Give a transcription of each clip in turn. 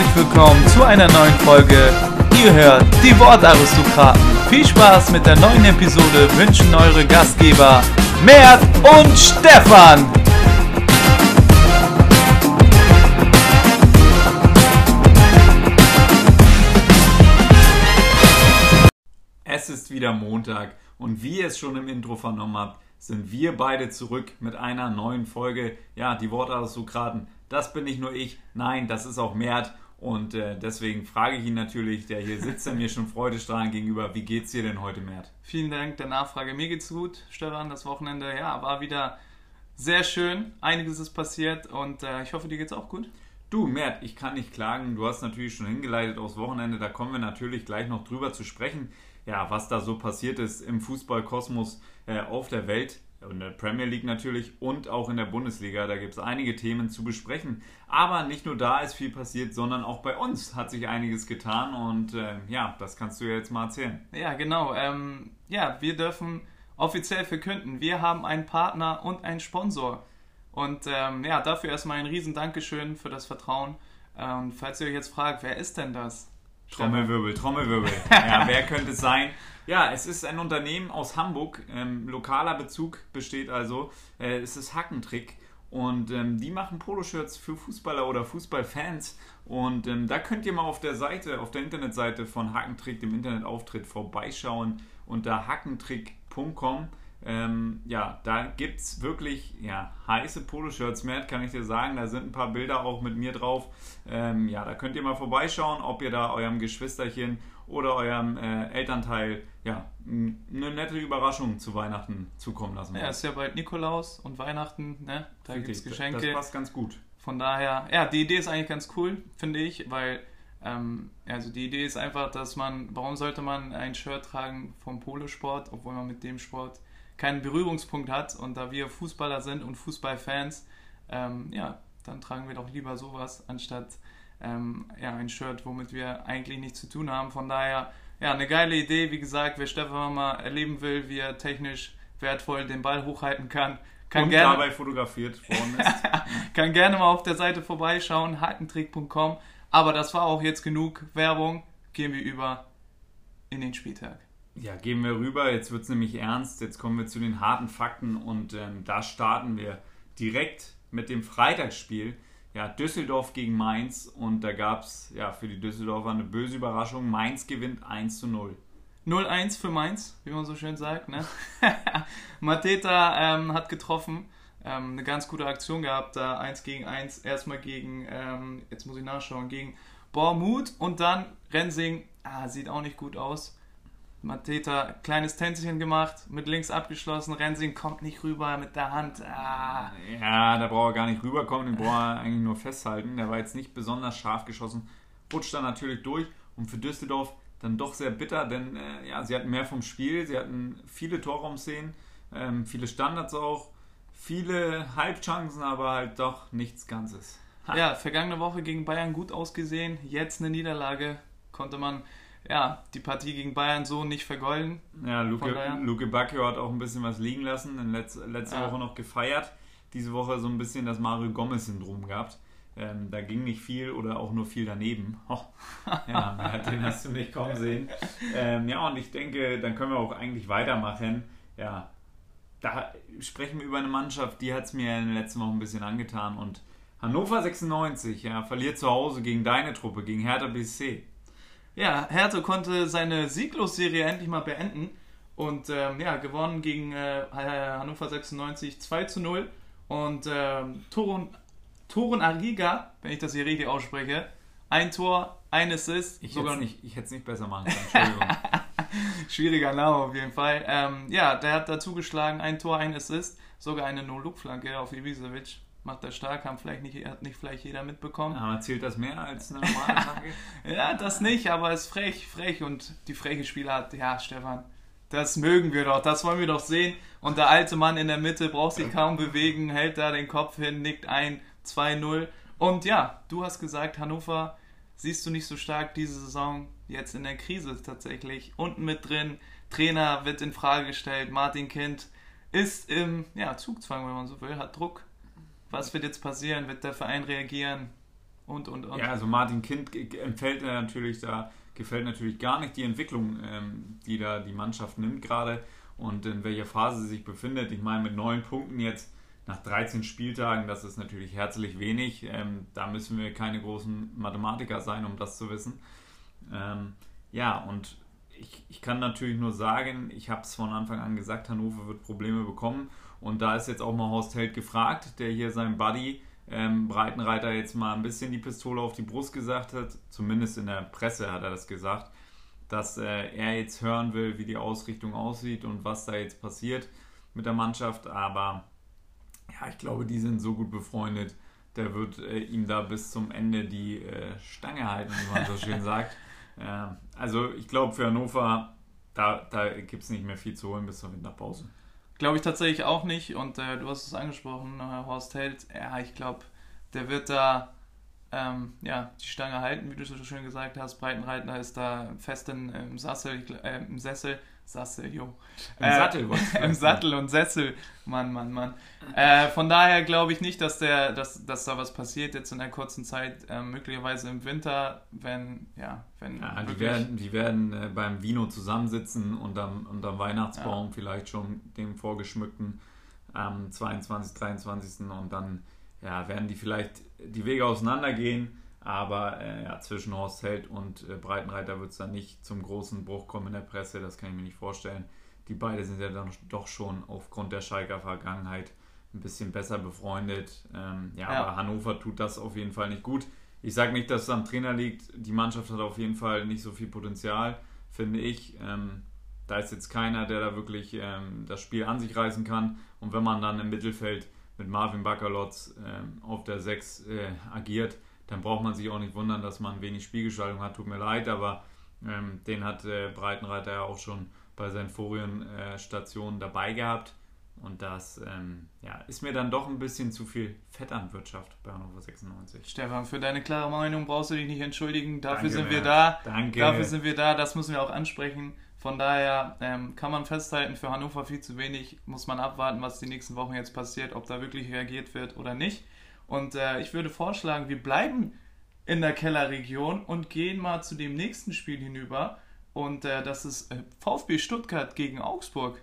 herzlich willkommen zu einer neuen Folge. Ihr hört die Wortaristokraten. Viel Spaß mit der neuen Episode wünschen eure Gastgeber Mert und Stefan. Es ist wieder Montag und wie ihr es schon im Intro vernommen habt, sind wir beide zurück mit einer neuen Folge. Ja, die Wortaristokraten. Das bin nicht nur ich, nein, das ist auch Mert. Und äh, deswegen frage ich ihn natürlich, der hier sitzt, der mir schon freudestrahlend gegenüber, wie geht's dir denn heute, Mert? Vielen Dank der Nachfrage. Mir geht's gut, Stefan. Das Wochenende, ja, war wieder sehr schön. Einiges ist passiert und äh, ich hoffe, dir geht's auch gut. Du, Mert, ich kann nicht klagen. Du hast natürlich schon hingeleitet aufs Wochenende. Da kommen wir natürlich gleich noch drüber zu sprechen. Ja, was da so passiert ist im Fußballkosmos äh, auf der Welt in der Premier League natürlich und auch in der Bundesliga. Da gibt es einige Themen zu besprechen. Aber nicht nur da ist viel passiert, sondern auch bei uns hat sich einiges getan. Und äh, ja, das kannst du ja jetzt mal erzählen. Ja, genau. Ähm, ja, wir dürfen offiziell verkünden, wir haben einen Partner und einen Sponsor. Und ähm, ja, dafür erstmal ein riesen Dankeschön für das Vertrauen. Und falls ihr euch jetzt fragt, wer ist denn das? Trommelwirbel, Trommelwirbel. ja, wer könnte es sein? Ja, es ist ein Unternehmen aus Hamburg. Ähm, lokaler Bezug besteht also. Äh, es ist Hackentrick. Und ähm, die machen Poloshirts für Fußballer oder Fußballfans. Und ähm, da könnt ihr mal auf der Seite, auf der Internetseite von Hackentrick, dem Internetauftritt, vorbeischauen unter hackentrick.com. Ähm, ja, da gibt es wirklich ja, heiße Poloshirts, Matt, kann ich dir sagen. Da sind ein paar Bilder auch mit mir drauf. Ähm, ja, da könnt ihr mal vorbeischauen, ob ihr da eurem Geschwisterchen oder eurem äh, Elternteil ja, eine nette Überraschung zu Weihnachten zukommen lassen wollt. Ja, ist ja bald Nikolaus und Weihnachten, ne? Da gibt es Geschenke. Das passt ganz gut. Von daher, ja, die Idee ist eigentlich ganz cool, finde ich, weil ähm, also die Idee ist einfach, dass man, warum sollte man ein Shirt tragen vom Polosport, obwohl man mit dem Sport keinen Berührungspunkt hat. Und da wir Fußballer sind und Fußballfans, ähm, ja, dann tragen wir doch lieber sowas, anstatt ähm, ja, ein Shirt, womit wir eigentlich nichts zu tun haben. Von daher, ja, eine geile Idee. Wie gesagt, wer Stefan mal erleben will, wie er technisch wertvoll den Ball hochhalten kann, kann und gerne, dabei fotografiert worden ist. kann gerne mal auf der Seite vorbeischauen, hakentrick.com. Aber das war auch jetzt genug Werbung. Gehen wir über in den Spieltag. Ja, gehen wir rüber. Jetzt wird es nämlich ernst. Jetzt kommen wir zu den harten Fakten und ähm, da starten wir direkt mit dem Freitagsspiel. Ja, Düsseldorf gegen Mainz und da gab es ja, für die Düsseldorfer eine böse Überraschung. Mainz gewinnt 1 zu 0. 0-1 für Mainz, wie man so schön sagt. Ne? Mateta ähm, hat getroffen, ähm, eine ganz gute Aktion gehabt, da 1 gegen 1, erstmal gegen, ähm, jetzt muss ich nachschauen, gegen Bormut und dann Rensing, ah, sieht auch nicht gut aus. Mateta, kleines Tänzchen gemacht, mit links abgeschlossen, Rensing kommt nicht rüber mit der Hand. Ah. Ja, da braucht er gar nicht rüberkommen, den braucht er eigentlich nur festhalten. Der war jetzt nicht besonders scharf geschossen, rutscht dann natürlich durch und für Düsseldorf dann doch sehr bitter, denn äh, ja, sie hatten mehr vom Spiel, sie hatten viele Torraumszenen, ähm, viele Standards auch, viele Halbchancen, aber halt doch nichts Ganzes. Ha. Ja, vergangene Woche gegen Bayern gut ausgesehen, jetzt eine Niederlage, konnte man ja, die Partie gegen Bayern so nicht vergolden. Ja, Luke, Luke Bacchio hat auch ein bisschen was liegen lassen, in letz, letzte ja. Woche noch gefeiert. Diese Woche so ein bisschen das Mario Gomez-Syndrom gehabt. Ähm, da ging nicht viel oder auch nur viel daneben. Oh. Ja, den hast du nicht kommen sehen. Ähm, ja, und ich denke, dann können wir auch eigentlich weitermachen. Ja, da sprechen wir über eine Mannschaft, die hat es mir in den letzten Wochen ein bisschen angetan. Und Hannover 96 ja, verliert zu Hause gegen deine Truppe, gegen Hertha BSC. Ja, Hertha konnte seine Sieglos-Serie endlich mal beenden und ähm, ja, gewonnen gegen äh, Hannover 96 2 zu 0. Und ähm, Torun, Torun Ariga, wenn ich das hier richtig ausspreche, ein Tor, ein Assist. Ich hätte es nicht, besser machen können, Entschuldigung. Schwieriger Name auf jeden Fall. Ähm, ja, der hat dazu geschlagen, ein Tor, ein Assist, sogar eine No-Look-Flanke auf Ibisevic macht er stark, haben vielleicht nicht, hat nicht vielleicht jeder mitbekommen. Aber zählt das mehr als eine normale Attacke? ja, das nicht, aber es ist frech, frech und die freche Spieler ja, Stefan, das mögen wir doch, das wollen wir doch sehen. Und der alte Mann in der Mitte braucht sich kaum bewegen, hält da den Kopf hin, nickt ein, 2-0. Und ja, du hast gesagt, Hannover siehst du nicht so stark diese Saison, jetzt in der Krise tatsächlich. Unten mit drin, Trainer wird in Frage gestellt, Martin Kind ist im ja, Zugzwang, wenn man so will, hat Druck was wird jetzt passieren? Wird der Verein reagieren? und, und, und. Ja, also Martin Kind empfällt natürlich da, gefällt natürlich gar nicht die Entwicklung, ähm, die da die Mannschaft nimmt gerade und in welcher Phase sie sich befindet. Ich meine, mit neun Punkten jetzt nach 13 Spieltagen, das ist natürlich herzlich wenig. Ähm, da müssen wir keine großen Mathematiker sein, um das zu wissen. Ähm, ja, und ich, ich kann natürlich nur sagen, ich habe es von Anfang an gesagt, Hannover wird Probleme bekommen. Und da ist jetzt auch mal Horst Held gefragt, der hier seinem Buddy ähm, Breitenreiter jetzt mal ein bisschen die Pistole auf die Brust gesagt hat. Zumindest in der Presse hat er das gesagt, dass äh, er jetzt hören will, wie die Ausrichtung aussieht und was da jetzt passiert mit der Mannschaft. Aber ja, ich glaube, die sind so gut befreundet, der wird äh, ihm da bis zum Ende die äh, Stange halten, wie man so schön sagt. Äh, also ich glaube, für Hannover, da, da gibt es nicht mehr viel zu holen bis zur Winterpause. Glaube ich tatsächlich auch nicht. Und äh, du hast es angesprochen, äh, Horst Held. Ja, ich glaube, der wird da ähm, ja, die Stange halten, wie du so schön gesagt hast. Breitenreiter ist da fest in, im, Sassel, äh, im Sessel. Sassel, jo. Im äh, Sattel? Im Sattel und Sessel. Mann, Mann, Mann. Äh, von daher glaube ich nicht, dass, der, dass, dass da was passiert jetzt in der kurzen Zeit. Äh, möglicherweise im Winter, wenn, ja, wenn. Ja, die werden, die werden äh, beim Vino zusammensitzen und am, und am Weihnachtsbaum ja. vielleicht schon dem vorgeschmückten am 22., 23. und dann ja, werden die vielleicht die Wege auseinandergehen. Aber äh, ja, zwischen Horst Held und äh, Breitenreiter wird es dann nicht zum großen Bruch kommen in der Presse, das kann ich mir nicht vorstellen. Die beiden sind ja dann doch schon aufgrund der Schalker Vergangenheit ein bisschen besser befreundet. Ähm, ja, ja, aber Hannover tut das auf jeden Fall nicht gut. Ich sage nicht, dass es am Trainer liegt. Die Mannschaft hat auf jeden Fall nicht so viel Potenzial, finde ich. Ähm, da ist jetzt keiner, der da wirklich ähm, das Spiel an sich reißen kann. Und wenn man dann im Mittelfeld mit Marvin Bakalotz ähm, auf der 6 äh, agiert, dann braucht man sich auch nicht wundern, dass man wenig Spielgestaltung hat. Tut mir leid, aber ähm, den hat äh, Breitenreiter ja auch schon bei seinen Forienstationen äh, dabei gehabt. Und das ähm, ja, ist mir dann doch ein bisschen zu viel Vetternwirtschaft bei Hannover 96. Stefan, für deine klare Meinung brauchst du dich nicht entschuldigen. Dafür Danke, sind wir da. Danke. Dafür sind wir da. Das müssen wir auch ansprechen. Von daher ähm, kann man festhalten, für Hannover viel zu wenig. Muss man abwarten, was die nächsten Wochen jetzt passiert, ob da wirklich reagiert wird oder nicht. Und äh, ich würde vorschlagen, wir bleiben in der Kellerregion und gehen mal zu dem nächsten Spiel hinüber. Und äh, das ist äh, VfB Stuttgart gegen Augsburg.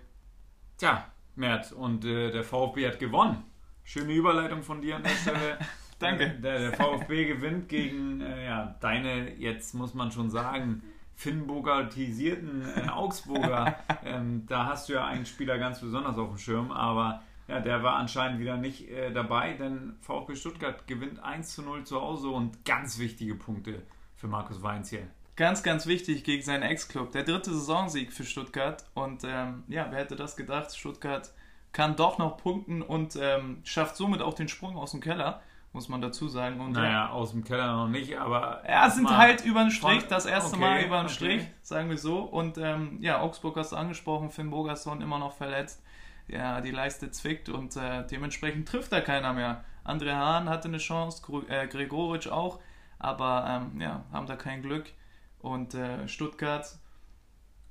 Tja, Mert, und äh, der VfB hat gewonnen. Schöne Überleitung von dir an der Stelle. Danke. Äh, der, der, VfB gewinnt gegen äh, ja, deine, jetzt muss man schon sagen, Finnburgertisierten Augsburger. ähm, da hast du ja einen Spieler ganz besonders auf dem Schirm, aber ja, der war anscheinend wieder nicht äh, dabei, denn VfB Stuttgart gewinnt 1 zu 0 zu Hause und ganz wichtige Punkte für Markus Weinz hier. Ganz, ganz wichtig gegen seinen Ex-Club. Der dritte Saisonsieg für Stuttgart. Und ähm, ja, wer hätte das gedacht? Stuttgart kann doch noch punkten und ähm, schafft somit auch den Sprung aus dem Keller, muss man dazu sagen. Und, naja, ja, aus dem Keller noch nicht, aber. Ja, sind halt über den Strich, das erste okay, Mal über den okay. Strich, sagen wir so. Und ähm, ja, Augsburg hast du angesprochen, Finn Bogerson immer noch verletzt ja, die Leiste zwickt und äh, dementsprechend trifft da keiner mehr. André Hahn hatte eine Chance, äh, Gregoritsch auch, aber ähm, ja, haben da kein Glück. Und äh, Stuttgart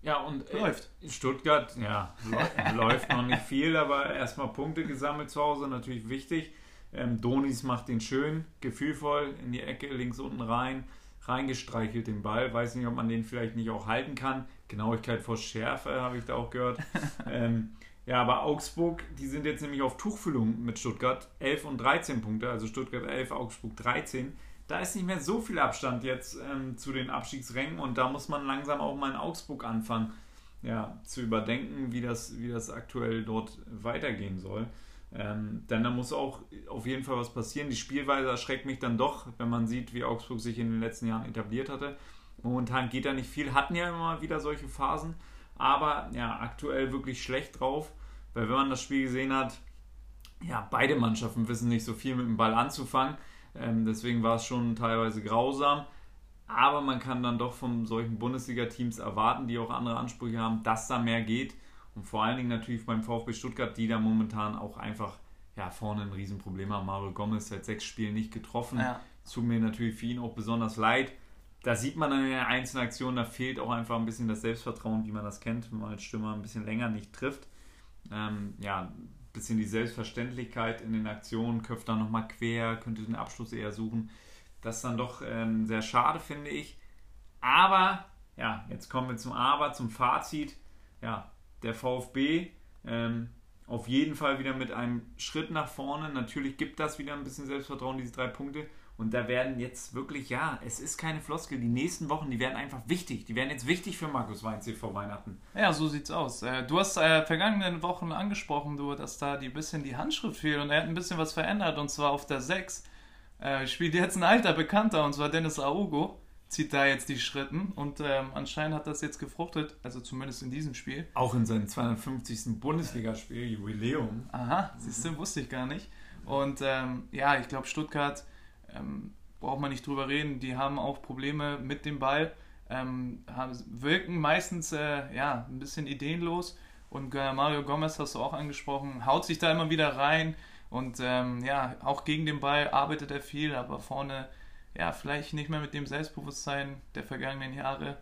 ja, und äh, läuft. Stuttgart, ja, läuft noch nicht viel, aber erstmal Punkte gesammelt zu Hause, natürlich wichtig. Ähm, Donis macht den schön, gefühlvoll in die Ecke, links unten rein, reingestreichelt den Ball. Weiß nicht, ob man den vielleicht nicht auch halten kann. Genauigkeit vor Schärfe, habe ich da auch gehört. ähm, ja, aber Augsburg, die sind jetzt nämlich auf Tuchfüllung mit Stuttgart. 11 und 13 Punkte, also Stuttgart 11, Augsburg 13. Da ist nicht mehr so viel Abstand jetzt ähm, zu den Abstiegsrängen und da muss man langsam auch mal in Augsburg anfangen, ja, zu überdenken, wie das, wie das aktuell dort weitergehen soll. Ähm, denn da muss auch auf jeden Fall was passieren. Die Spielweise erschreckt mich dann doch, wenn man sieht, wie Augsburg sich in den letzten Jahren etabliert hatte. Momentan geht da nicht viel, hatten ja immer wieder solche Phasen aber ja, aktuell wirklich schlecht drauf, weil wenn man das Spiel gesehen hat, ja, beide Mannschaften wissen nicht so viel mit dem Ball anzufangen. Ähm, deswegen war es schon teilweise grausam. Aber man kann dann doch von solchen Bundesliga-Teams erwarten, die auch andere Ansprüche haben, dass da mehr geht. Und vor allen Dingen natürlich beim VfB Stuttgart, die da momentan auch einfach ja, vorne ein Riesenproblem haben. Mario Gomez seit sechs Spielen nicht getroffen. Ja. Tut mir natürlich für ihn auch besonders leid da sieht man dann in der einzelnen Aktion, da fehlt auch einfach ein bisschen das Selbstvertrauen, wie man das kennt, wenn man als Stürmer ein bisschen länger nicht trifft. Ähm, ja, ein bisschen die Selbstverständlichkeit in den Aktionen, köpft da nochmal quer, könnte den Abschluss eher suchen. Das ist dann doch ähm, sehr schade, finde ich. Aber, ja, jetzt kommen wir zum Aber, zum Fazit. Ja, der VfB ähm, auf jeden Fall wieder mit einem Schritt nach vorne. Natürlich gibt das wieder ein bisschen Selbstvertrauen, diese drei Punkte. Und da werden jetzt wirklich, ja, es ist keine Floskel. Die nächsten Wochen, die werden einfach wichtig. Die werden jetzt wichtig für Markus Weinzel vor Weihnachten. Ja, so sieht's aus. Äh, du hast äh, vergangenen Wochen angesprochen, du, dass da die bisschen die Handschrift fehlt und er hat ein bisschen was verändert und zwar auf der 6. Äh, spielt jetzt ein alter Bekannter und zwar Dennis Aogo. Zieht da jetzt die Schritten und ähm, anscheinend hat das jetzt gefruchtet, also zumindest in diesem Spiel. Auch in seinem 250. Bundesligaspiel, Jubiläum. Aha, siehst du, wusste ich gar nicht. Und ähm, ja, ich glaube, Stuttgart ähm, braucht man nicht drüber reden. Die haben auch Probleme mit dem Ball, ähm, haben, wirken meistens äh, ja, ein bisschen ideenlos. Und Mario Gomez hast du auch angesprochen, haut sich da immer wieder rein. Und ähm, ja, auch gegen den Ball arbeitet er viel, aber vorne ja, vielleicht nicht mehr mit dem Selbstbewusstsein der vergangenen Jahre.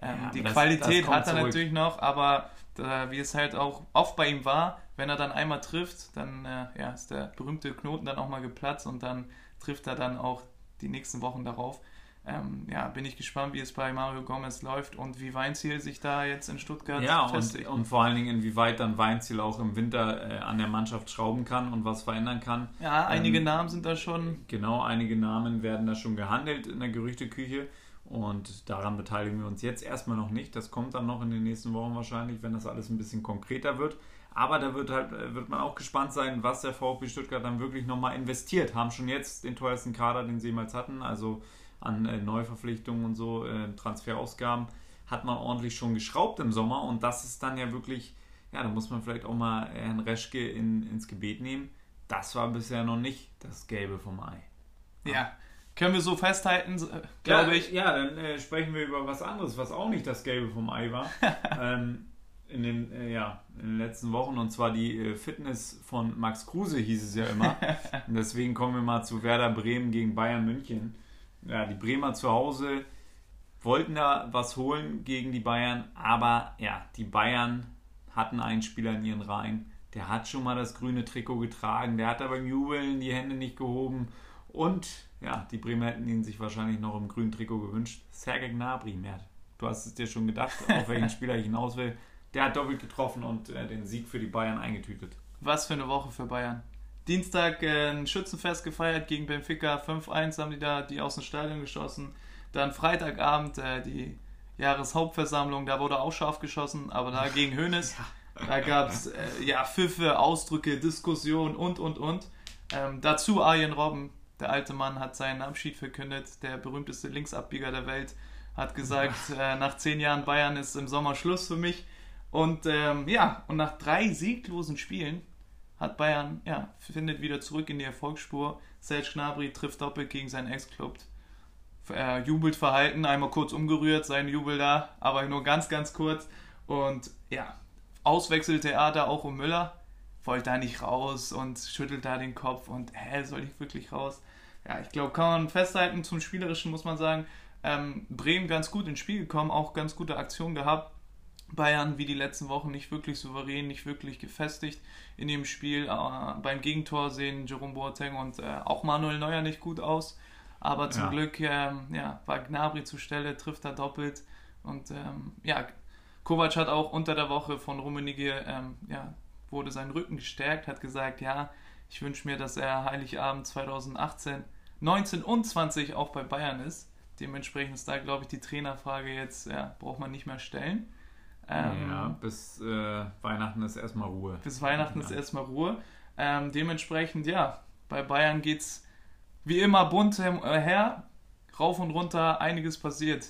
Ähm, ja, die das, Qualität das hat er zurück. natürlich noch, aber äh, wie es halt auch oft bei ihm war, wenn er dann einmal trifft, dann äh, ja, ist der berühmte Knoten dann auch mal geplatzt und dann trifft er dann auch die nächsten Wochen darauf. Ähm, ja, bin ich gespannt, wie es bei Mario Gomez läuft und wie Weinziel sich da jetzt in Stuttgart ja, festigt. Und, und vor allen Dingen, inwieweit dann Weinziel auch im Winter äh, an der Mannschaft schrauben kann und was verändern kann. Ja, einige ähm, Namen sind da schon. Genau, einige Namen werden da schon gehandelt in der Gerüchteküche. Und daran beteiligen wir uns jetzt erstmal noch nicht. Das kommt dann noch in den nächsten Wochen wahrscheinlich, wenn das alles ein bisschen konkreter wird. Aber da wird halt wird man auch gespannt sein, was der VfB Stuttgart dann wirklich nochmal investiert. Haben schon jetzt den teuersten Kader, den sie jemals hatten, also an äh, Neuverpflichtungen und so, äh, Transferausgaben, hat man ordentlich schon geschraubt im Sommer. Und das ist dann ja wirklich, ja, da muss man vielleicht auch mal Herrn Reschke in, ins Gebet nehmen. Das war bisher noch nicht das Gelbe vom Ei. Ja, können wir so festhalten, glaube ja, ich. Ja, dann äh, sprechen wir über was anderes, was auch nicht das Gelbe vom Ei war. ähm, in den, äh, ja, in den letzten Wochen und zwar die äh, Fitness von Max Kruse hieß es ja immer. und deswegen kommen wir mal zu Werder Bremen gegen Bayern München. Ja, die Bremer zu Hause wollten da was holen gegen die Bayern, aber ja, die Bayern hatten einen Spieler in ihren Reihen, der hat schon mal das grüne Trikot getragen, der hat aber beim Jubeln die Hände nicht gehoben und ja, die Bremer hätten ihn sich wahrscheinlich noch im grünen Trikot gewünscht. Sergej Gnabry, Mert. Du hast es dir schon gedacht, auf welchen Spieler ich hinaus will der hat doppelt getroffen und äh, den Sieg für die Bayern eingetütet. Was für eine Woche für Bayern. Dienstag äh, ein Schützenfest gefeiert gegen Benfica. 5-1 haben die da die aus dem Stadion geschossen. Dann Freitagabend äh, die Jahreshauptversammlung. Da wurde auch scharf geschossen, aber da gegen Hoeneß. ja. Da gab es äh, ja, Pfiffe, Ausdrücke, Diskussionen und, und, und. Ähm, dazu Arjen Robben. Der alte Mann hat seinen Abschied verkündet. Der berühmteste Linksabbieger der Welt hat gesagt, äh, nach zehn Jahren Bayern ist im Sommer Schluss für mich. Und ähm, ja, und nach drei sieglosen Spielen hat Bayern, ja, findet wieder zurück in die Erfolgsspur. Serge Gnabry trifft doppelt gegen seinen Ex-Club. Er jubelt verhalten, einmal kurz umgerührt, sein Jubel da, aber nur ganz, ganz kurz. Und ja, Auswechseltheater auch um Müller. Wollte da nicht raus und schüttelt da den Kopf und hä, soll ich wirklich raus? Ja, ich glaube, kann man festhalten, zum Spielerischen muss man sagen, ähm, Bremen ganz gut ins Spiel gekommen, auch ganz gute Aktion gehabt. Bayern wie die letzten Wochen nicht wirklich souverän, nicht wirklich gefestigt in dem Spiel. Äh, beim Gegentor sehen Jerome Boateng und äh, auch Manuel Neuer nicht gut aus. Aber zum ja. Glück ähm, ja, war Gnabry zur Stelle, trifft er doppelt. Und ähm, ja, Kovac hat auch unter der Woche von Rummenigge, ähm, ja, wurde sein Rücken gestärkt, hat gesagt, ja, ich wünsche mir, dass er Heiligabend 2018, 19 und 20 auch bei Bayern ist. Dementsprechend ist da, glaube ich, die Trainerfrage jetzt, ja, braucht man nicht mehr stellen. Ähm, ja, bis äh, Weihnachten ist erstmal Ruhe. Bis Weihnachten ja. ist erstmal Ruhe. Ähm, dementsprechend, ja, bei Bayern geht es wie immer bunt äh, her, rauf und runter, einiges passiert.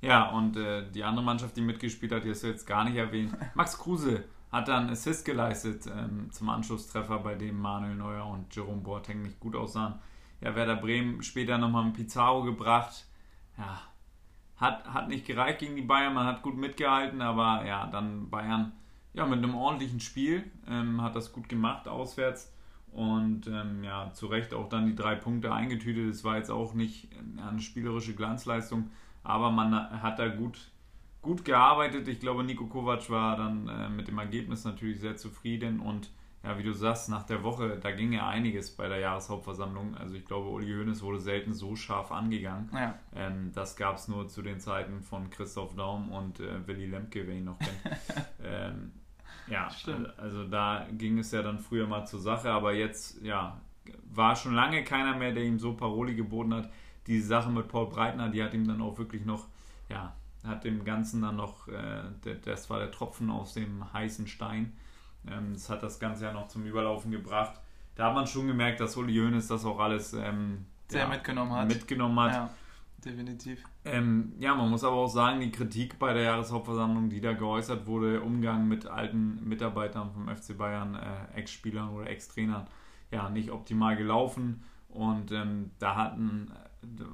Ja, und äh, die andere Mannschaft, die mitgespielt hat, die hast du jetzt gar nicht erwähnt. Max Kruse hat dann Assist geleistet ähm, zum Anschlusstreffer, bei dem Manuel Neuer und Jerome Boateng nicht gut aussahen. Ja, Werder Bremen später nochmal einen Pizarro gebracht. Ja, hat, hat nicht gereicht gegen die Bayern, man hat gut mitgehalten, aber ja, dann Bayern ja, mit einem ordentlichen Spiel ähm, hat das gut gemacht auswärts und ähm, ja, zu Recht auch dann die drei Punkte eingetütet. Es war jetzt auch nicht ja, eine spielerische Glanzleistung, aber man hat da gut, gut gearbeitet. Ich glaube, Nico Kovac war dann äh, mit dem Ergebnis natürlich sehr zufrieden und ja, wie du sagst, nach der Woche, da ging ja einiges bei der Jahreshauptversammlung. Also ich glaube, Uli Hoeneß wurde selten so scharf angegangen. Ja. Ähm, das gab es nur zu den Zeiten von Christoph Daum und äh, Willy Lemke, wer ihn noch kennt. ähm, ja, Stimmt. also da ging es ja dann früher mal zur Sache, aber jetzt, ja, war schon lange keiner mehr, der ihm so Paroli geboten hat. Die Sache mit Paul Breitner, die hat ihm dann auch wirklich noch, ja, hat dem Ganzen dann noch, äh, das war der Tropfen aus dem heißen Stein. Ähm, das hat das Ganze ja noch zum Überlaufen gebracht. Da hat man schon gemerkt, dass Uli Hoeneß das auch alles ähm, Sehr ja, mitgenommen hat. mitgenommen hat. Ja, definitiv. Ähm, ja, man muss aber auch sagen, die Kritik bei der Jahreshauptversammlung, die da geäußert wurde, Umgang mit alten Mitarbeitern vom FC Bayern, äh, Ex-Spielern oder Ex-Trainern, ja, nicht optimal gelaufen. Und ähm, da hatten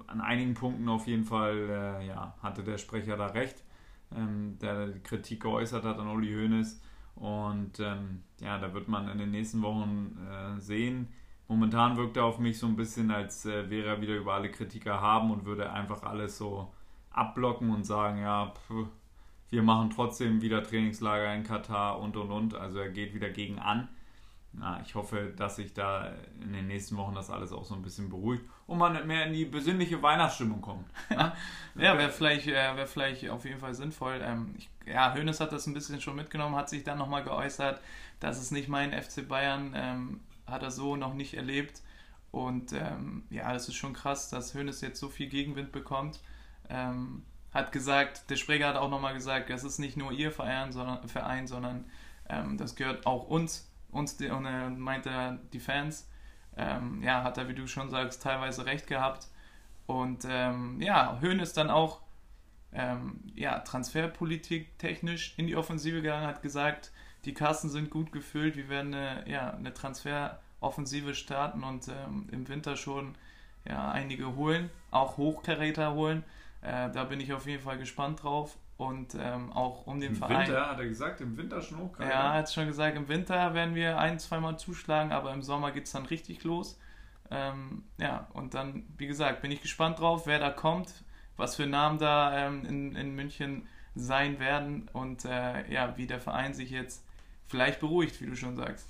an einigen Punkten auf jeden Fall, äh, ja, hatte der Sprecher da recht, ähm, der die Kritik geäußert hat an Uli Hoeneß. Und ähm, ja, da wird man in den nächsten Wochen äh, sehen. Momentan wirkt er auf mich so ein bisschen, als äh, wäre er wieder über alle Kritiker haben und würde einfach alles so abblocken und sagen, ja, pff, wir machen trotzdem wieder Trainingslager in Katar und und und. Also er geht wieder gegen an. Ja, ich hoffe, dass sich da in den nächsten Wochen das alles auch so ein bisschen beruhigt und man mehr in die besinnliche Weihnachtsstimmung kommt. Ja, ja wäre vielleicht, äh, wär vielleicht auf jeden Fall sinnvoll. Ähm, ich, ja, Hoeneß hat das ein bisschen schon mitgenommen, hat sich dann nochmal geäußert, dass es nicht mein FC Bayern, ähm, hat er so noch nicht erlebt. Und ähm, ja, das ist schon krass, dass Hoeneß jetzt so viel Gegenwind bekommt. Ähm, hat gesagt, der Sprecher hat auch nochmal gesagt, das ist nicht nur ihr Verein, sondern, Verein, sondern ähm, das gehört auch uns. Uns die, und er meinte die Fans. Ähm, ja, hat er, wie du schon sagst, teilweise recht gehabt. Und ähm, ja, Hoeneß dann auch ähm, ja, Transferpolitik technisch in die Offensive gegangen, hat gesagt, die Kassen sind gut gefüllt, wir werden eine, ja, eine Transferoffensive starten und ähm, im Winter schon ja, einige holen, auch Hochkaräter holen. Äh, da bin ich auf jeden Fall gespannt drauf und ähm, auch um den Im Verein. Winter, hat er gesagt, im Winter schon hoch. Ja, er hat schon gesagt, im Winter werden wir ein, zweimal zuschlagen, aber im Sommer geht es dann richtig los. Ähm, ja, und dann, wie gesagt, bin ich gespannt drauf, wer da kommt, was für Namen da ähm, in, in München sein werden und äh, ja, wie der Verein sich jetzt vielleicht beruhigt, wie du schon sagst.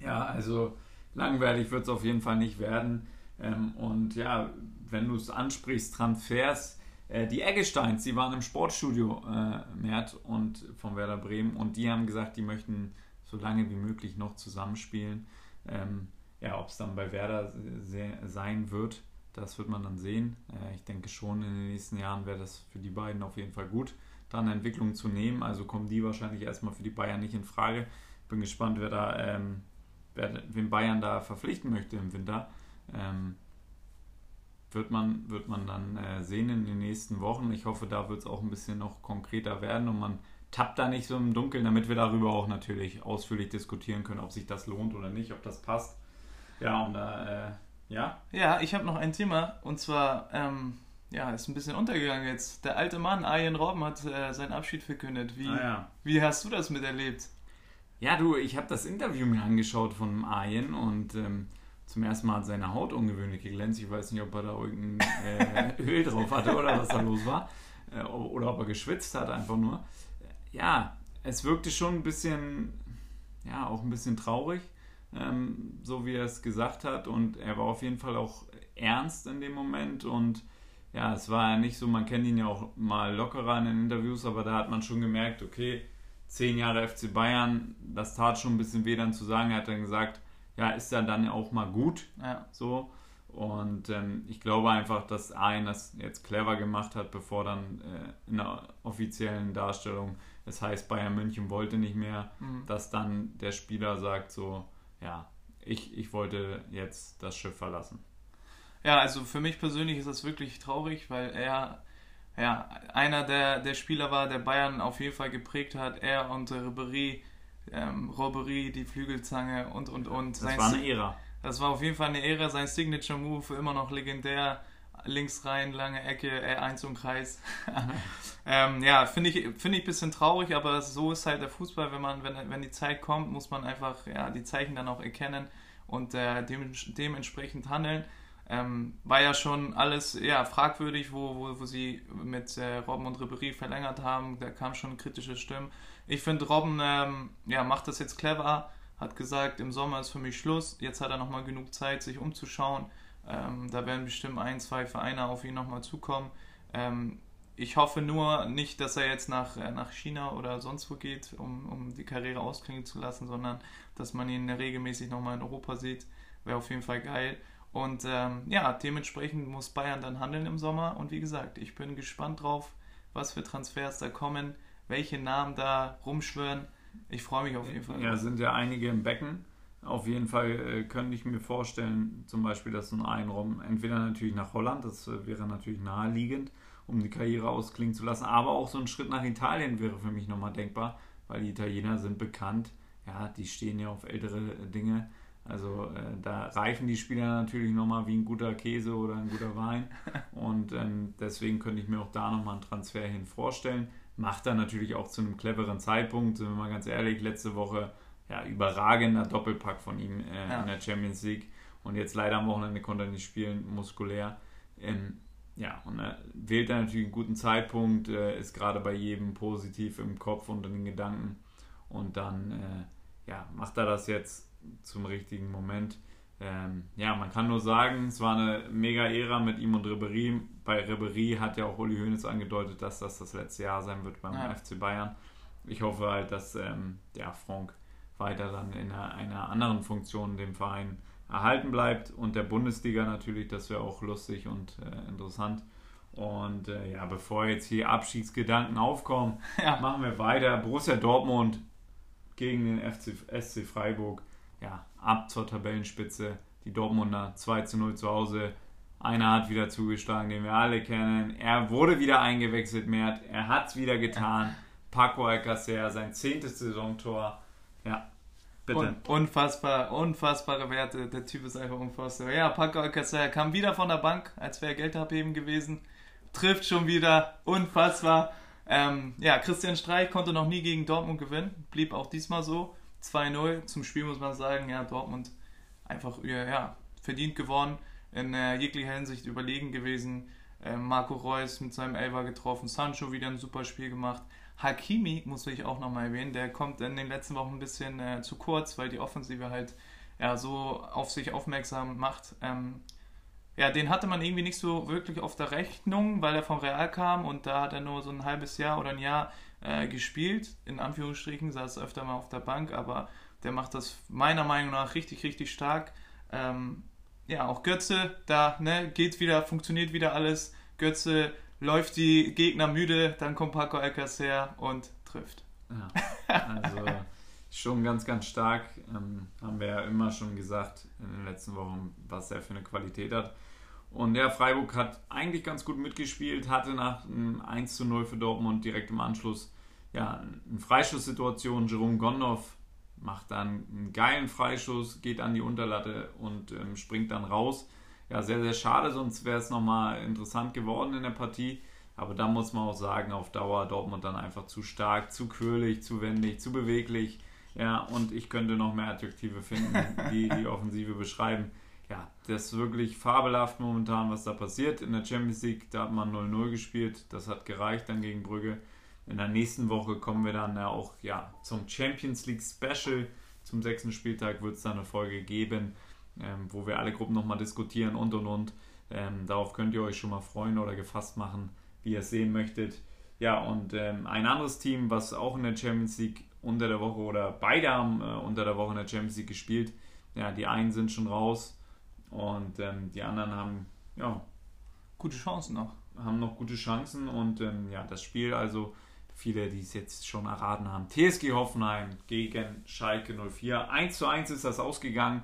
Ja, also langweilig wird es auf jeden Fall nicht werden. Ähm, und ja, wenn du es ansprichst, Transfers, äh, die Eggesteins, die waren im Sportstudio äh, Mert und von Werder Bremen und die haben gesagt, die möchten so lange wie möglich noch zusammenspielen. Ähm, ja, ob es dann bei Werder se- sein wird, das wird man dann sehen. Äh, ich denke schon, in den nächsten Jahren wäre das für die beiden auf jeden Fall gut, da eine Entwicklung zu nehmen. Also kommen die wahrscheinlich erstmal für die Bayern nicht in Frage. Bin gespannt, wer da, ähm, wer, wen Bayern da verpflichten möchte im Winter. Ähm, wird man, wird man dann äh, sehen in den nächsten Wochen. Ich hoffe, da wird es auch ein bisschen noch konkreter werden und man tappt da nicht so im Dunkeln, damit wir darüber auch natürlich ausführlich diskutieren können, ob sich das lohnt oder nicht, ob das passt. Ja, und da, äh, ja. Ja, ich habe noch ein Thema und zwar, ähm, ja, ist ein bisschen untergegangen jetzt. Der alte Mann, Arjen Robben, hat äh, seinen Abschied verkündet. Wie, Ah, ja. wie hast du das miterlebt? Ja, du, ich habe das Interview mir angeschaut von Arjen und ähm, zum ersten Mal hat seine Haut ungewöhnlich geglänzt. Ich weiß nicht, ob er da irgendein äh, Öl drauf hatte oder was da los war. Äh, oder ob er geschwitzt hat, einfach nur. Ja, es wirkte schon ein bisschen, ja, auch ein bisschen traurig, ähm, so wie er es gesagt hat. Und er war auf jeden Fall auch ernst in dem Moment. Und ja, es war ja nicht so, man kennt ihn ja auch mal lockerer in den Interviews, aber da hat man schon gemerkt, okay, zehn Jahre FC Bayern, das tat schon ein bisschen weh dann zu sagen. Er hat dann gesagt, ja, ist ja dann auch mal gut, Ja, so. Und ähm, ich glaube einfach, dass Ein das jetzt clever gemacht hat, bevor dann äh, in der offiziellen Darstellung es heißt, Bayern München wollte nicht mehr, mhm. dass dann der Spieler sagt so, ja, ich, ich wollte jetzt das Schiff verlassen. ja, also für mich persönlich ist das wirklich traurig, weil er ja, einer der, der Spieler war, der Bayern auf jeden Fall geprägt hat. Er und Ribéry, ähm, Robbery, die Flügelzange und und und. Das Sein war Si- eine Ära. Das war auf jeden Fall eine Ära, sein Signature Move, immer noch legendär. Links rein, lange Ecke, R1 und Kreis. ähm, ja, finde ich, finde ich ein bisschen traurig, aber so ist halt der Fußball, wenn man, wenn, wenn die Zeit kommt, muss man einfach ja, die Zeichen dann auch erkennen und äh, dem, dementsprechend handeln. Ähm, war ja schon alles ja, fragwürdig, wo, wo, wo sie mit äh, Robben und Ribéry verlängert haben. Da kamen schon kritische Stimmen. Ich finde, Robben ähm, ja, macht das jetzt clever, hat gesagt, im Sommer ist für mich Schluss. Jetzt hat er nochmal genug Zeit, sich umzuschauen. Ähm, da werden bestimmt ein, zwei Vereine auf ihn nochmal zukommen. Ähm, ich hoffe nur nicht, dass er jetzt nach, äh, nach China oder sonst wo geht, um, um die Karriere ausklingen zu lassen, sondern dass man ihn regelmäßig nochmal in Europa sieht. Wäre auf jeden Fall geil. Und ähm, ja, dementsprechend muss Bayern dann handeln im Sommer. Und wie gesagt, ich bin gespannt drauf, was für Transfers da kommen, welche Namen da rumschwören. Ich freue mich auf jeden Fall. Ja, sind ja einige im Becken. Auf jeden Fall äh, könnte ich mir vorstellen, zum Beispiel, dass so ein Einraum entweder natürlich nach Holland, das äh, wäre natürlich naheliegend, um die Karriere ausklingen zu lassen, aber auch so ein Schritt nach Italien wäre für mich nochmal denkbar, weil die Italiener sind bekannt, ja, die stehen ja auf ältere Dinge. Also äh, da reifen die Spieler natürlich nochmal wie ein guter Käse oder ein guter Wein. Und ähm, deswegen könnte ich mir auch da nochmal einen Transfer hin vorstellen. Macht er natürlich auch zu einem cleveren Zeitpunkt, sind wir mal ganz ehrlich, letzte Woche ja, überragender Doppelpack von ihm äh, ja. in der Champions League. Und jetzt leider am Wochenende konnte er nicht spielen, muskulär. Ähm, ja, und er wählt dann natürlich einen guten Zeitpunkt, äh, ist gerade bei jedem positiv im Kopf und in den Gedanken. Und dann äh, ja, macht er das jetzt zum richtigen Moment. Ähm, ja, man kann nur sagen, es war eine mega Ära mit ihm und Ribery. Bei Ribery hat ja auch Uli Hoeneß angedeutet, dass das das letzte Jahr sein wird beim ja. FC Bayern. Ich hoffe halt, dass ähm, der Frank weiter dann in einer, einer, anderen Funktion dem Verein erhalten bleibt und der Bundesliga natürlich, das wäre auch lustig und äh, interessant. Und äh, ja, bevor jetzt hier Abschiedsgedanken aufkommen, ja. machen wir weiter. Borussia Dortmund gegen den FC, SC Freiburg ja, ab zur Tabellenspitze. Die Dortmunder 2 zu 0 zu Hause. Einer hat wieder zugeschlagen, den wir alle kennen. Er wurde wieder eingewechselt, Mert. Er hat es wieder getan. Paco Alcacer, sein zehntes Saisontor. Ja, bitte. Un unfassbar, unfassbare Werte. Der Typ ist einfach unfassbar. Ja, Paco Alcacer kam wieder von der Bank, als wäre Geld abheben gewesen. Trifft schon wieder. Unfassbar. Ähm, ja, Christian Streich konnte noch nie gegen Dortmund gewinnen. Blieb auch diesmal so. 2-0. Zum Spiel muss man sagen, ja, Dortmund einfach ja, verdient gewonnen, in äh, jeglicher Hinsicht überlegen gewesen. Äh, Marco Reus mit seinem Elfer getroffen, Sancho wieder ein super Spiel gemacht. Hakimi muss ich auch nochmal erwähnen, der kommt in den letzten Wochen ein bisschen äh, zu kurz, weil die Offensive halt ja, so auf sich aufmerksam macht. Ähm, ja, den hatte man irgendwie nicht so wirklich auf der Rechnung, weil er vom Real kam und da hat er nur so ein halbes Jahr oder ein Jahr äh, gespielt, in Anführungsstrichen, saß öfter mal auf der Bank, aber der macht das meiner Meinung nach richtig, richtig stark. Ähm, ja, auch Götze, da ne, geht wieder, funktioniert wieder alles. Götze läuft die Gegner müde, dann kommt Paco Alcacer und trifft. Ja, also schon ganz, ganz stark. Ähm, haben wir ja immer schon gesagt in den letzten Wochen, was er für eine Qualität hat. Und ja, Freiburg hat eigentlich ganz gut mitgespielt, hatte nach einem 1 zu 0 für Dortmund direkt im Anschluss ja, eine Freischusssituation. Jerome Gondorf macht dann einen geilen Freischuss, geht an die Unterlatte und ähm, springt dann raus. Ja, sehr, sehr schade, sonst wäre es nochmal interessant geworden in der Partie. Aber da muss man auch sagen, auf Dauer Dortmund dann einfach zu stark, zu quirlig, zu wendig, zu beweglich. Ja, und ich könnte noch mehr Adjektive finden, die die Offensive beschreiben ja, das ist wirklich fabelhaft momentan, was da passiert. In der Champions League, da hat man 0-0 gespielt. Das hat gereicht dann gegen Brügge. In der nächsten Woche kommen wir dann ja auch ja, zum Champions League Special. Zum sechsten Spieltag wird es dann eine Folge geben, ähm, wo wir alle Gruppen nochmal diskutieren und und und. Ähm, darauf könnt ihr euch schon mal freuen oder gefasst machen, wie ihr es sehen möchtet. Ja, und ähm, ein anderes Team, was auch in der Champions League unter der Woche oder beide haben äh, unter der Woche in der Champions League gespielt. Ja, die einen sind schon raus, und ähm, die anderen haben ja gute Chancen noch. Haben noch gute Chancen und ähm, ja, das Spiel, also viele, die es jetzt schon erraten haben. TSG Hoffenheim gegen Schalke 04. 1 zu 1 ist das ausgegangen.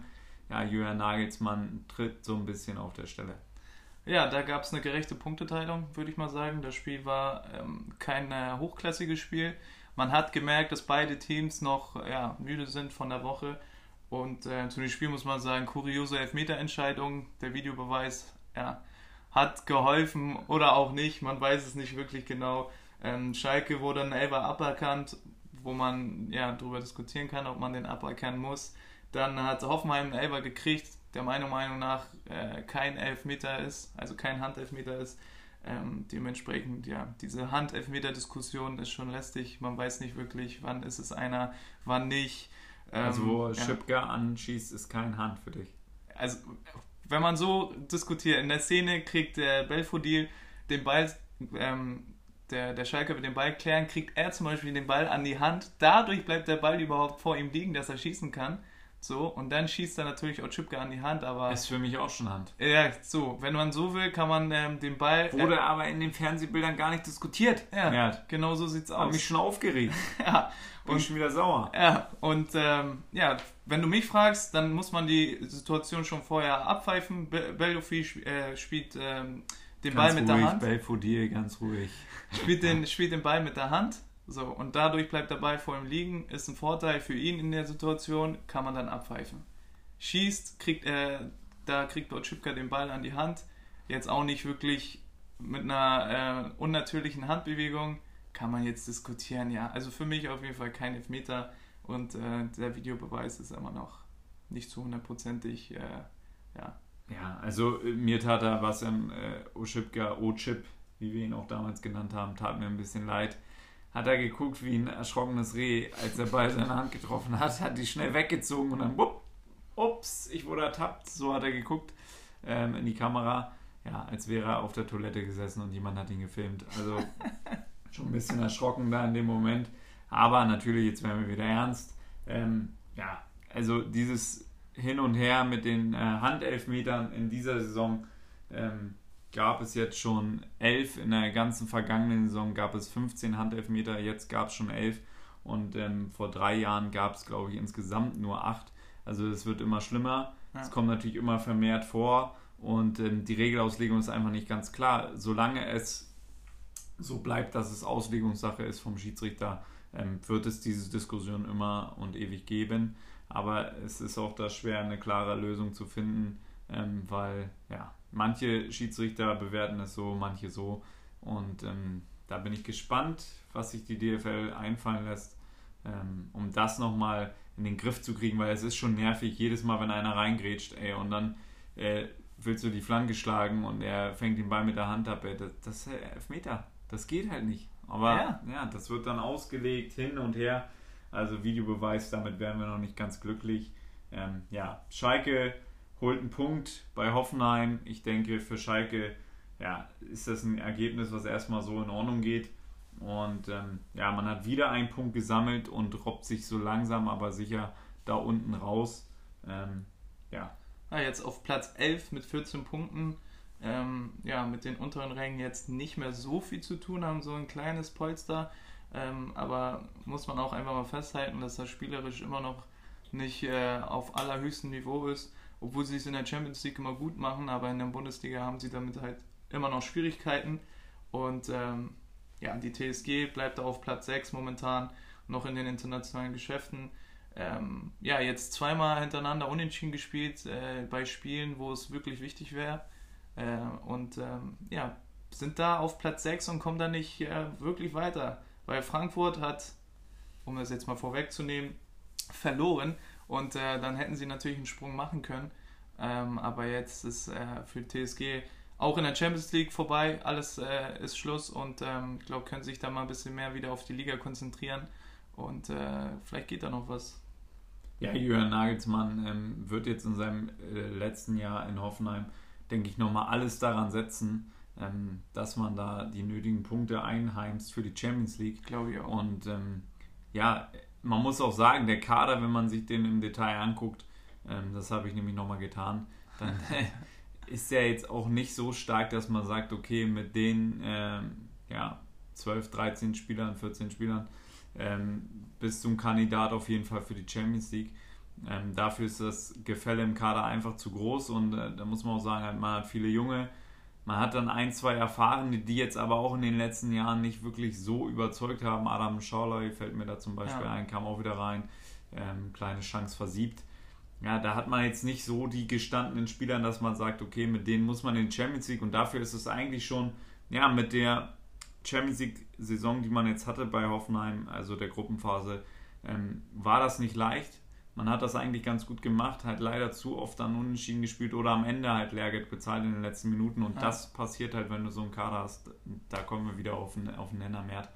Ja, Julian Nagelsmann tritt so ein bisschen auf der Stelle. Ja, da gab es eine gerechte Punkteteilung, würde ich mal sagen. Das Spiel war ähm, kein äh, hochklassiges Spiel. Man hat gemerkt, dass beide Teams noch ja, müde sind von der Woche. Und äh, zu dem Spiel muss man sagen, kuriose Elfmeterentscheidung, der Videobeweis ja, hat geholfen oder auch nicht, man weiß es nicht wirklich genau. Ähm, Schalke wurde ein Elber aberkannt, wo man ja darüber diskutieren kann, ob man den aberkennen muss. Dann hat Hoffenheim einen Elber gekriegt, der meiner Meinung nach äh, kein Elfmeter ist, also kein Handelfmeter ist. Ähm, dementsprechend, ja, diese Handelfmeter-Diskussion ist schon lästig. Man weiß nicht wirklich, wann ist es einer, wann nicht. Also wo Ähm, ja. Schipka anschießt, ist kein Hand für dich. also wenn man so diskutiert, in der Szene kriegt der Belfodil den Ball, ähm, der, der Schalke wird den Ball klären, kriegt er zum Beispiel den Ball an die Hand, dadurch bleibt der Ball überhaupt vor ihm liegen, dass er schießen kann. So, und dann schießt er natürlich auch Chipka an die Hand, aber Ist für mich auch schon Hand. ja, so, wenn man so will, kann man ähm, den Ball. Wurde aber in den Fernsehbildern gar nicht diskutiert. ja, Ja. genau so sieht's aus. mich schon aufgeregt. ja, Bin und schon wieder sauer. Ja, und ähm, ja, wenn du mich fragst, dann muss man die Situation schon vorher abpfeifen. Be Bellofi sp äh, spielt ähm, den Ball mit ruhig, der Hand, Belfodil, ganz ruhig. spielt den, spielt den Ball mit der Hand. So, und dadurch bleibt der Ball vor ihm liegen, ist ein Vorteil für ihn in der Situation, kann man dann abpfeifen. Schießt, kriegt er, da kriegt dort Schipka den Ball an die Hand. Jetzt auch nicht wirklich mit einer äh, unnatürlichen Handbewegung, kann man jetzt diskutieren, ja. Also für mich auf jeden Fall kein Elfmeter und äh, der Videobeweis ist immer noch nicht zu hundertprozentig, äh, ja. Ja, also äh, mir tat er was im äh, Oschipka, O-Chip, wie wir ihn auch damals genannt haben, tat mir ein bisschen leid. Hat er geguckt wie ein erschrockenes Reh, als der Ball seine Hand getroffen hat, hat die schnell weggezogen und dann, wupp, ups, ich wurde ertappt. So hat er geguckt ähm, in die Kamera, ja, als wäre er auf der Toilette gesessen und jemand hat ihn gefilmt. Also schon ein bisschen erschrocken da in dem Moment. Aber natürlich, jetzt werden wir wieder ernst. Ähm, ja, also dieses Hin und Her mit den äh, Handelfmetern in dieser Saison ähm, gab es jetzt schon elf. In der ganzen vergangenen Saison gab es 15 Handelfmeter, jetzt gab es schon elf. Und ähm, vor drei Jahren gab es, glaube ich, insgesamt nur acht. Also es wird immer schlimmer. Ja. Es kommt natürlich immer vermehrt vor. Und ähm, die Regelauslegung ist einfach nicht ganz klar. Solange es so bleibt, dass es Auslegungssache ist vom Schiedsrichter, ähm, wird es diese Diskussion immer und ewig geben. Aber es ist auch da schwer, eine klare Lösung zu finden, ähm, weil ja, manche Schiedsrichter bewerten es so, manche so. Und ähm, da bin ich gespannt, was sich die DFL einfallen lässt, ähm, um das nochmal in den Griff zu kriegen, weil es ist schon nervig, jedes Mal, wenn einer reingrätscht, ey, und dann äh, willst du die Flanke schlagen und er fängt den Ball mit der Hand ab, ey, das, das ist äh, Elfmeter. Das geht halt nicht. Aber Ja. ja. das wird dann ausgelegt hin und her. Also Videobeweis, damit wären wir noch nicht ganz glücklich. Ähm, ja, Schalke holt einen Punkt bei Hoffenheim. Ich denke, für Schalke ja, ist das ein Ergebnis, was erstmal so in Ordnung geht. Und ähm, ja, man hat wieder einen Punkt gesammelt und robbt sich so langsam, aber sicher da unten raus. Ähm, ja, Ah, jetzt auf Platz 11 mit 14 Punkten. Ähm, ja, mit den unteren Rängen jetzt nicht mehr so viel zu tun haben, so ein kleines Polster. Ähm, aber muss man auch einfach mal festhalten, dass das spielerisch immer noch nicht äh, auf allerhöchstem Niveau ist, obwohl sie es in der Champions League immer gut machen, aber in der Bundesliga haben sie damit halt immer noch Schwierigkeiten. Und ähm, ja, die TSG bleibt da auf Platz 6 momentan noch in den internationalen Geschäften. Ähm, ja, jetzt zweimal hintereinander unentschieden gespielt äh, bei Spielen, wo es wirklich wichtig wäre. Äh, und ähm, ja, sind da auf Platz 6 und kommen da nicht äh, wirklich weiter. Weil Frankfurt hat, um das jetzt mal vorwegzunehmen, verloren und äh, dann hätten sie natürlich einen Sprung machen können. Ähm, aber jetzt ist äh, für TSG auch in der Champions League vorbei, alles äh, ist Schluss und ähm, ich glaube, können sich da mal ein bisschen mehr wieder auf die Liga konzentrieren und äh, vielleicht geht da noch was. Ja, Jürgen Nagelsmann ähm, wird jetzt in seinem äh, letzten Jahr in Hoffenheim, denke ich, nochmal alles daran setzen, ähm, dass man da die nötigen Punkte einheimst für die Champions League. Glaube ich auch. Und ähm, ja, man muss auch sagen, der Kader, wenn man sich den im Detail anguckt, ähm, das habe ich nämlich nochmal getan, dann ist er jetzt auch nicht so stark, dass man sagt, okay, mit den ähm, ja, 12, 13 Spielern, 14 Spielern ähm, bist du ein Kandidat auf jeden Fall für die Champions League. Ähm, dafür ist das Gefälle im Kader einfach zu groß und äh, da muss man auch sagen, halt, man hat viele junge, man hat dann ein, zwei Erfahrene, die jetzt aber auch in den letzten Jahren nicht wirklich so überzeugt haben. Adam Schauler fällt mir da zum Beispiel Ja. ein, kam auch wieder rein, ähm, kleine Chance versiebt. Ja, da hat man jetzt nicht so die gestandenen Spieler, dass man sagt, okay, mit denen muss man in Champions League und dafür ist es eigentlich schon, ja, mit der Champions League-Saison, die man jetzt hatte bei Hoffenheim, also der Gruppenphase, ähm, war das nicht leicht. Man hat das eigentlich ganz gut gemacht, halt leider zu oft dann unentschieden gespielt oder am Ende halt Lehrgeld bezahlt in den letzten Minuten und Ja. das passiert halt, wenn du so einen Kader hast. Da kommen wir wieder auf einen, auf einen Nennerwert.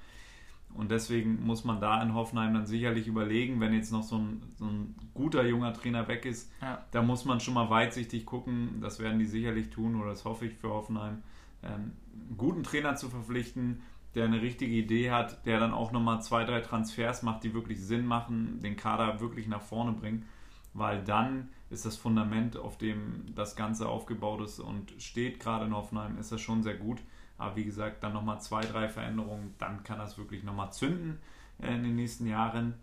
Und deswegen muss man da in Hoffenheim dann sicherlich überlegen, wenn jetzt noch so ein, so ein guter junger Trainer weg ist, Ja. da muss man schon mal weitsichtig gucken. Das werden die sicherlich tun oder das hoffe ich für Hoffenheim. Ähm, einen guten Trainer zu verpflichten, der eine richtige Idee hat, der dann auch nochmal zwei, drei Transfers macht, die wirklich Sinn machen, den Kader wirklich nach vorne bringen, weil dann ist das Fundament, auf dem das Ganze aufgebaut ist und steht gerade in Hoffenheim, ist das schon sehr gut. Aber wie gesagt, dann nochmal zwei, drei Veränderungen, dann kann das wirklich nochmal zünden äh, in den nächsten Jahren.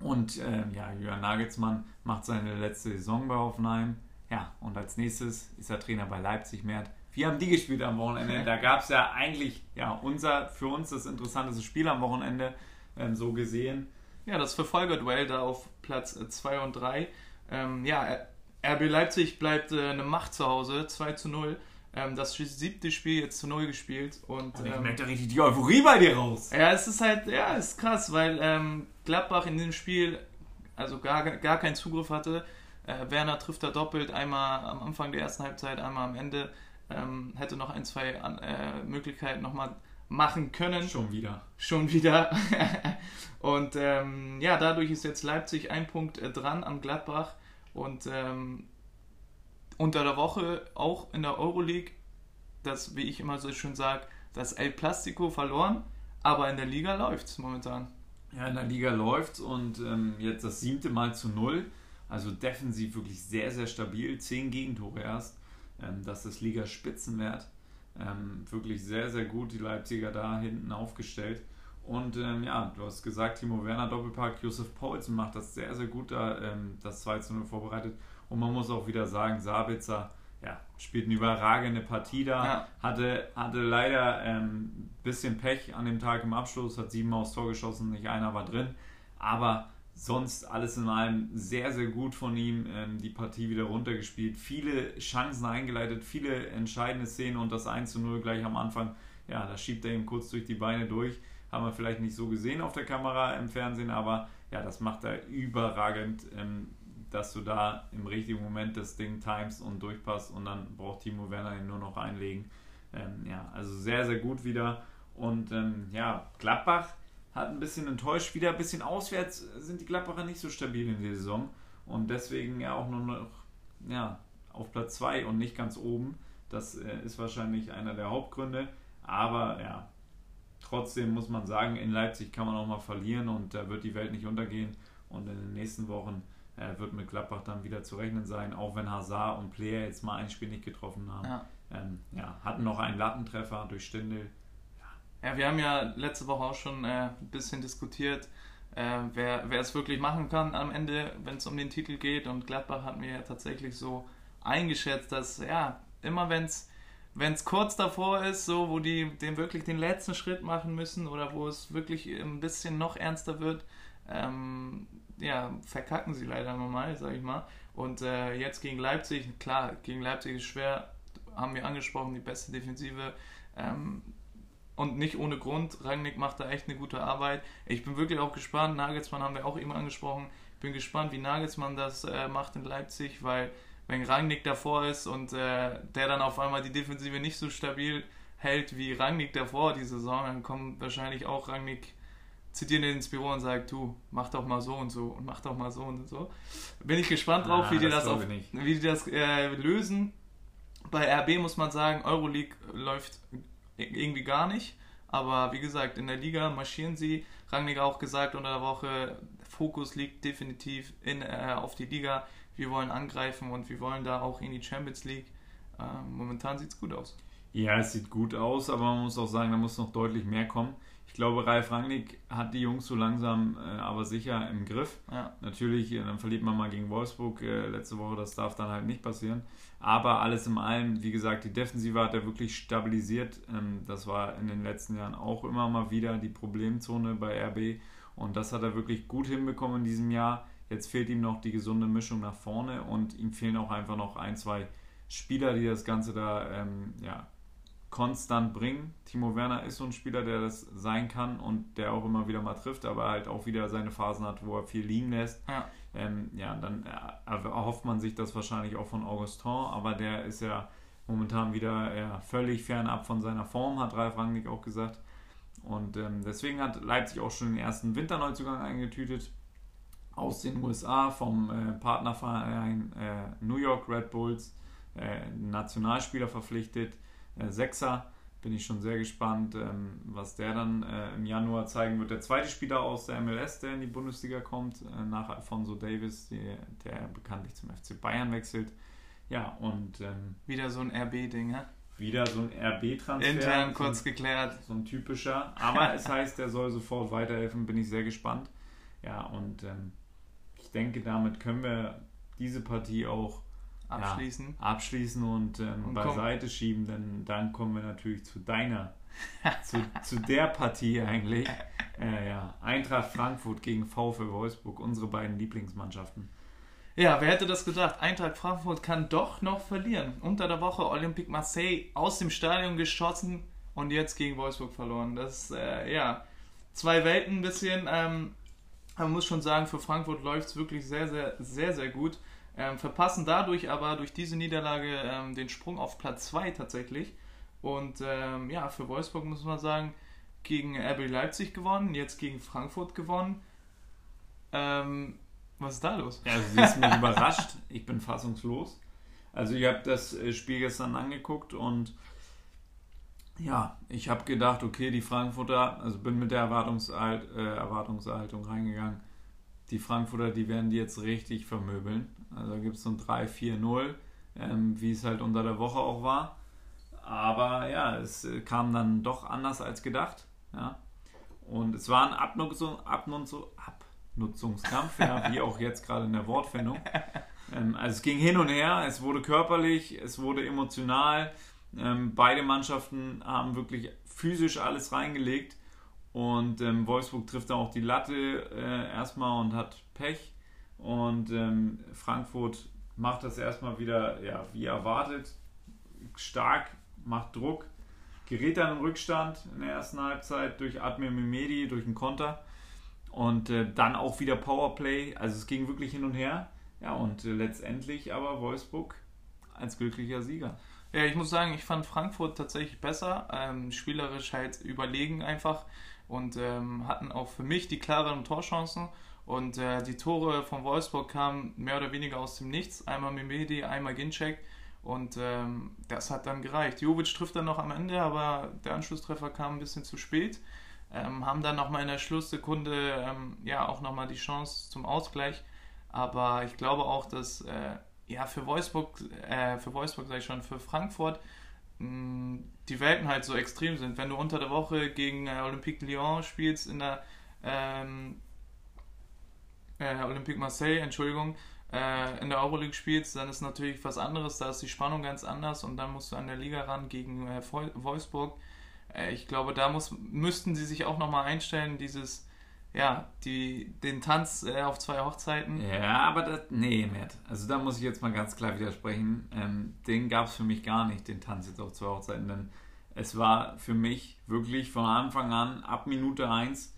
Und ähm, ja, Jürgen Nagelsmann macht seine letzte Saison bei Hoffenheim. Ja, und als nächstes ist er Trainer bei Leipzig Mert. Wie haben die gespielt am Wochenende? Da gab es ja eigentlich ja, unser, für uns das interessanteste Spiel am Wochenende ähm, so gesehen. Ja, das Verfolgerduell da auf Platz 2 und 3. Ähm, ja, RB Leipzig bleibt äh, eine Macht zu Hause, 2 zu 0. Ähm, das siebte Spiel jetzt zu 0 gespielt. Und, Und ich ähm, merke da richtig die Euphorie bei dir raus. ja, es ist halt, ja, es ist krass, weil ähm, Gladbach in dem Spiel also gar, gar keinen Zugriff hatte. Äh, Werner trifft da doppelt, einmal am Anfang der ersten Halbzeit, einmal am Ende. Ähm, hätte noch ein, zwei an, äh, Möglichkeiten nochmal machen können Schon wieder. schon wieder. und ähm, ja, dadurch ist jetzt Leipzig ein Punkt äh, dran am Gladbach und ähm, unter der Woche auch in der Euroleague, das, wie ich immer so schön sage, das El Plastico verloren, aber in der Liga läuft es momentan. Ja, in der Liga läuft's und ähm, jetzt das siebte Mal zu null. Also defensiv wirklich sehr, sehr stabil. Zehn Gegentore erst. Ähm, das ist Liga-Spitzenwert. Ähm, wirklich sehr, sehr gut, die Leipziger da hinten aufgestellt. Und ähm, ja, du hast gesagt, Timo Werner Doppelpack, Josef Paulsen macht das sehr, sehr gut da, ähm, das 2 zu 0 vorbereitet. Und man muss auch wieder sagen, Sabitzer ja, spielt eine überragende Partie da. Ja. Hatte, hatte leider ein ähm, bisschen Pech an dem Tag im Abschluss, hat sieben aufs Tor geschossen, nicht einer war drin. Aber sonst alles in allem sehr, sehr gut von ihm. Ähm, die Partie wieder runtergespielt, viele Chancen eingeleitet, viele entscheidende Szenen und das 1 zu 0 gleich am Anfang. Ja, da schiebt er ihm kurz durch die Beine durch. Haben wir vielleicht nicht so gesehen auf der Kamera im Fernsehen, aber ja, das macht er überragend, ähm, dass du da im richtigen Moment das Ding timest und durchpasst und dann braucht Timo Werner ihn nur noch einlegen. Ähm, ja, also sehr, sehr gut wieder. Und ähm, ja, Gladbach hat ein bisschen enttäuscht. Wieder ein bisschen auswärts sind die Gladbacher nicht so stabil in der Saison. Und deswegen ja auch nur noch ja, auf Platz 2 und nicht ganz oben. Das äh, ist wahrscheinlich einer der Hauptgründe. Aber ja, trotzdem muss man sagen, in Leipzig kann man auch mal verlieren und da wird die Welt nicht untergehen. Und in den nächsten Wochen äh, wird mit Gladbach dann wieder zu rechnen sein, auch wenn Hazard und Player jetzt mal ein Spiel nicht getroffen haben. Ja. Ähm, ja, hatten noch einen Lattentreffer durch Stindel. Ja, wir haben ja letzte Woche auch schon äh, ein bisschen diskutiert, äh, wer, wer es wirklich machen kann am Ende, wenn es um den Titel geht. Und Gladbach hat mir ja tatsächlich so eingeschätzt, dass ja, immer wenn es wenn es kurz davor ist, so wo die den wirklich den letzten Schritt machen müssen oder wo es wirklich ein bisschen noch ernster wird, ähm, ja, verkacken sie leider normal, sag ich mal. Und äh, jetzt gegen Leipzig, klar, gegen Leipzig ist schwer, haben wir angesprochen, die beste Defensive. Ähm, und nicht ohne Grund. Rangnick macht da echt eine gute Arbeit. Ich bin wirklich auch gespannt. Nagelsmann haben wir auch eben angesprochen. Bin gespannt, wie Nagelsmann das äh, macht in Leipzig, weil wenn Rangnick davor ist und äh, der dann auf einmal die Defensive nicht so stabil hält wie Rangnick davor die Saison, dann kommt wahrscheinlich auch Rangnick zitiert ihn ins Büro und sagt, du, mach doch mal so und so und mach doch mal so und so. Bin ich gespannt drauf, Ah, wie die das auf, ich wie die das äh, lösen. Bei RB muss man sagen, Euroleague läuft irgendwie gar nicht. Aber wie gesagt, in der Liga marschieren sie. Rangnick auch gesagt unter der Woche, Fokus liegt definitiv in, äh, auf die Liga. Wir wollen angreifen und wir wollen da auch in die Champions League. Ähm, momentan sieht es gut aus. Ja, es sieht gut aus, aber man muss auch sagen, da muss noch deutlich mehr kommen. Ich glaube, Ralf Rangnick hat die Jungs so langsam, äh, aber sicher im Griff. Ja. Natürlich, äh, dann verliert man mal gegen Wolfsburg äh, letzte Woche, das darf dann halt nicht passieren. Aber alles in allem, wie gesagt, die Defensive hat er wirklich stabilisiert. Ähm, das war in den letzten Jahren auch immer mal wieder die Problemzone bei RB. Und das hat er wirklich gut hinbekommen in diesem Jahr. Jetzt fehlt ihm noch die gesunde Mischung nach vorne und ihm fehlen auch einfach noch ein, zwei Spieler, die das Ganze da ähm, ja, konstant bringen. Timo Werner ist so ein Spieler, der das sein kann und der auch immer wieder mal trifft, aber halt auch wieder seine Phasen hat, wo er viel liegen lässt. Ja. Ähm, ja, dann erhofft man sich das wahrscheinlich auch von Augustin, aber der ist ja momentan wieder ja, völlig fernab von seiner Form, hat Ralf Rangnick auch gesagt. Und ähm, deswegen hat Leipzig auch schon den ersten Winterneuzugang eingetütet aus den USA vom äh, Partnerverein äh, New York Red Bulls, äh, Nationalspieler verpflichtet, äh, Sechser. Bin ich schon sehr gespannt, ähm, was der dann äh, im Januar zeigen wird. Der zweite Spieler aus der MLS, der in die Bundesliga kommt, äh, nach Alfonso Davis, die, der bekanntlich zum FC Bayern wechselt. Ja, und ähm, wieder so ein RB-Ding, ne? Wieder so ein RB-Transfer. Intern kurz so, geklärt. So ein typischer. Aber es heißt, der soll sofort weiterhelfen, bin ich sehr gespannt. Ja, und ähm, ich denke, damit können wir diese Partie auch abschließen, ja, abschließen und, ähm, und beiseite schieben, denn dann kommen wir natürlich zu deiner, zu, zu der Partie eigentlich. Äh, ja, Eintracht Frankfurt gegen VfL Wolfsburg, unsere beiden Lieblingsmannschaften. Ja, wer hätte das gedacht? Eintracht Frankfurt kann doch noch verlieren. Unter der Woche Olympique Marseille aus dem Stadion geschossen und jetzt gegen Wolfsburg verloren. Das, äh, ja, zwei Welten ein bisschen. Ähm, man muss schon sagen, für Frankfurt läuft es wirklich sehr, sehr, sehr, sehr gut. Ähm, verpassen dadurch aber durch diese Niederlage ähm, den Sprung auf Platz 2 tatsächlich. Und ähm, ja, für Wolfsburg muss man sagen, gegen RB Leipzig gewonnen, jetzt gegen Frankfurt gewonnen. Ähm, was ist da los? Ja, also sie ist mich überrascht. Ich bin fassungslos. Also ich habe das äh, Spiel gestern angeguckt und ja, ich habe gedacht, okay, die Frankfurter, also bin mit der Erwartungsalt, äh, Erwartungshaltung reingegangen. Die Frankfurter, die werden die jetzt richtig vermöbeln. Also gibt es so ein 3-4-0, ähm, wie es halt unter der Woche auch war. Aber ja, es äh, kam dann doch anders als gedacht. Ja. Und es war ein Abnutzung, Abnutzung, Ab Nutzungskampf, ja, wie auch jetzt gerade in der Wortfindung. Ähm, also es ging hin und her, es wurde körperlich, es wurde emotional. Ähm, beide Mannschaften haben wirklich physisch alles reingelegt und ähm, Wolfsburg trifft dann auch die Latte äh, erstmal und hat Pech und ähm, Frankfurt macht das erstmal wieder ja, wie erwartet, stark, macht Druck, gerät dann im Rückstand in der ersten Halbzeit durch Admir Mimedi, durch einen Konter und äh, dann auch wieder Powerplay. Also es ging wirklich hin und her. Ja, und äh, letztendlich aber Wolfsburg als glücklicher Sieger. Ja, ich muss sagen, ich fand Frankfurt tatsächlich besser. Ähm, spielerisch halt überlegen einfach und ähm, hatten auch für mich die klareren Torchancen. Und äh, die Tore von Wolfsburg kamen mehr oder weniger aus dem Nichts. Einmal Mimedi, einmal Ginczek. Und ähm, das hat dann gereicht. Jovic trifft dann noch am Ende, aber der Anschlusstreffer kam ein bisschen zu spät ähm, haben dann nochmal in der Schlusssekunde ähm, ja auch nochmal die Chance zum Ausgleich. Aber ich glaube auch, dass äh, ja für Wolfsburg, äh, für Wolfsburg sage ich schon, für Frankfurt mh, die Welten halt so extrem sind. Wenn du unter der Woche gegen äh, Olympique Lyon spielst in der ähm, äh, Olympique Marseille, Entschuldigung, äh, in der Euroleague spielst, dann ist natürlich was anderes, da ist die Spannung ganz anders und dann musst du an der Liga ran gegen äh, Wolfsburg. Äh, ich glaube, da muss, müssten sie sich auch nochmal einstellen, dieses, ja, die, den Tanz äh, auf zwei Hochzeiten. Ja, aber das, nee, Matt. Also da muss ich jetzt mal ganz klar widersprechen. Ähm, den gab es für mich gar nicht, den Tanz jetzt auf zwei Hochzeiten, denn es war für mich wirklich von Anfang an, ab Minute 1,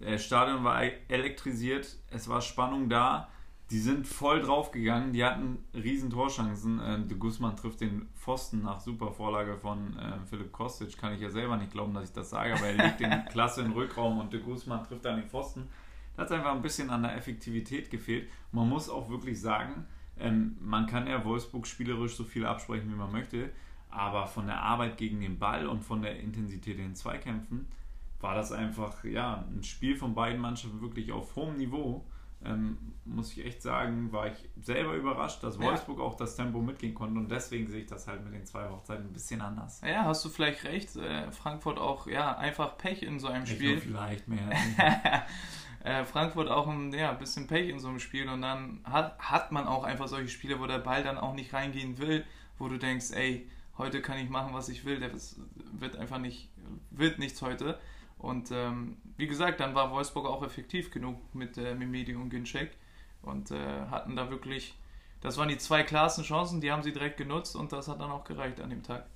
der Stadion war elektrisiert, es war Spannung da die sind voll draufgegangen, die hatten riesen Torchancen. Äh, de Guzman trifft den Pfosten nach super Vorlage von äh, Philipp Kostic. Kann ich ja selber nicht glauben, dass ich das sage, aber er legt den klasse in den Rückraum und de Guzman trifft dann den Pfosten. Da hat es einfach ein bisschen an der Effektivität gefehlt. Man muss auch wirklich sagen, ähm, man kann ja Wolfsburg spielerisch so viel absprechen, wie man möchte, aber von der Arbeit gegen den Ball und von der Intensität in den Zweikämpfen war das einfach ja, ein Spiel von beiden Mannschaften wirklich auf hohem Niveau ähm, muss ich echt sagen, war ich selber überrascht, dass Wolfsburg ja. auch das Tempo mitgehen konnte und deswegen sehe ich das halt mit den zwei Hochzeiten ein bisschen anders. Ja, hast du vielleicht recht. Äh, Frankfurt auch, ja, einfach Pech in so einem Spiel. vielleicht mehr. äh, Frankfurt auch ein ja, bisschen Pech in so einem Spiel und dann hat, hat man auch einfach solche Spiele, wo der Ball dann auch nicht reingehen will, wo du denkst, ey, heute kann ich machen, was ich will, der wird einfach nicht, wird nichts heute. Und ähm, wie gesagt, dann war Wolfsburg auch effektiv genug mit äh, Mimedi und Ginczek und äh, hatten da wirklich, das waren die zwei klarsten Chancen, die haben sie direkt genutzt und das hat dann auch gereicht an dem Tag.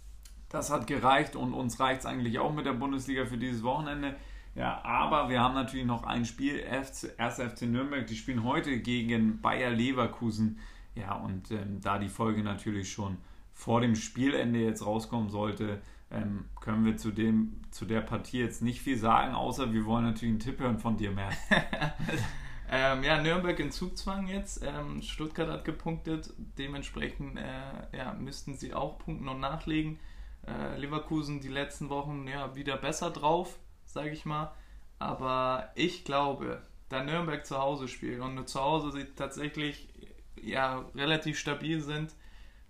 Das hat gereicht und uns reicht es eigentlich auch mit der Bundesliga für dieses Wochenende. Ja, aber wir haben natürlich noch ein Spiel, 1. FC Nürnberg, die spielen heute gegen Bayer Leverkusen. Ja, und ähm, da die Folge natürlich schon vor dem Spielende jetzt rauskommen sollte, ähm, können wir zu, dem, zu der Partie jetzt nicht viel sagen, außer wir wollen natürlich einen Tipp hören von dir mehr. ähm, ja, Nürnberg in Zugzwang jetzt. Ähm, Stuttgart hat gepunktet. Dementsprechend äh, ja, müssten sie auch punkten und nachlegen. Äh, Leverkusen die letzten Wochen ja wieder besser drauf, sage ich mal. Aber ich glaube, da Nürnberg zu Hause spielt und zu Hause sie tatsächlich ja, relativ stabil sind,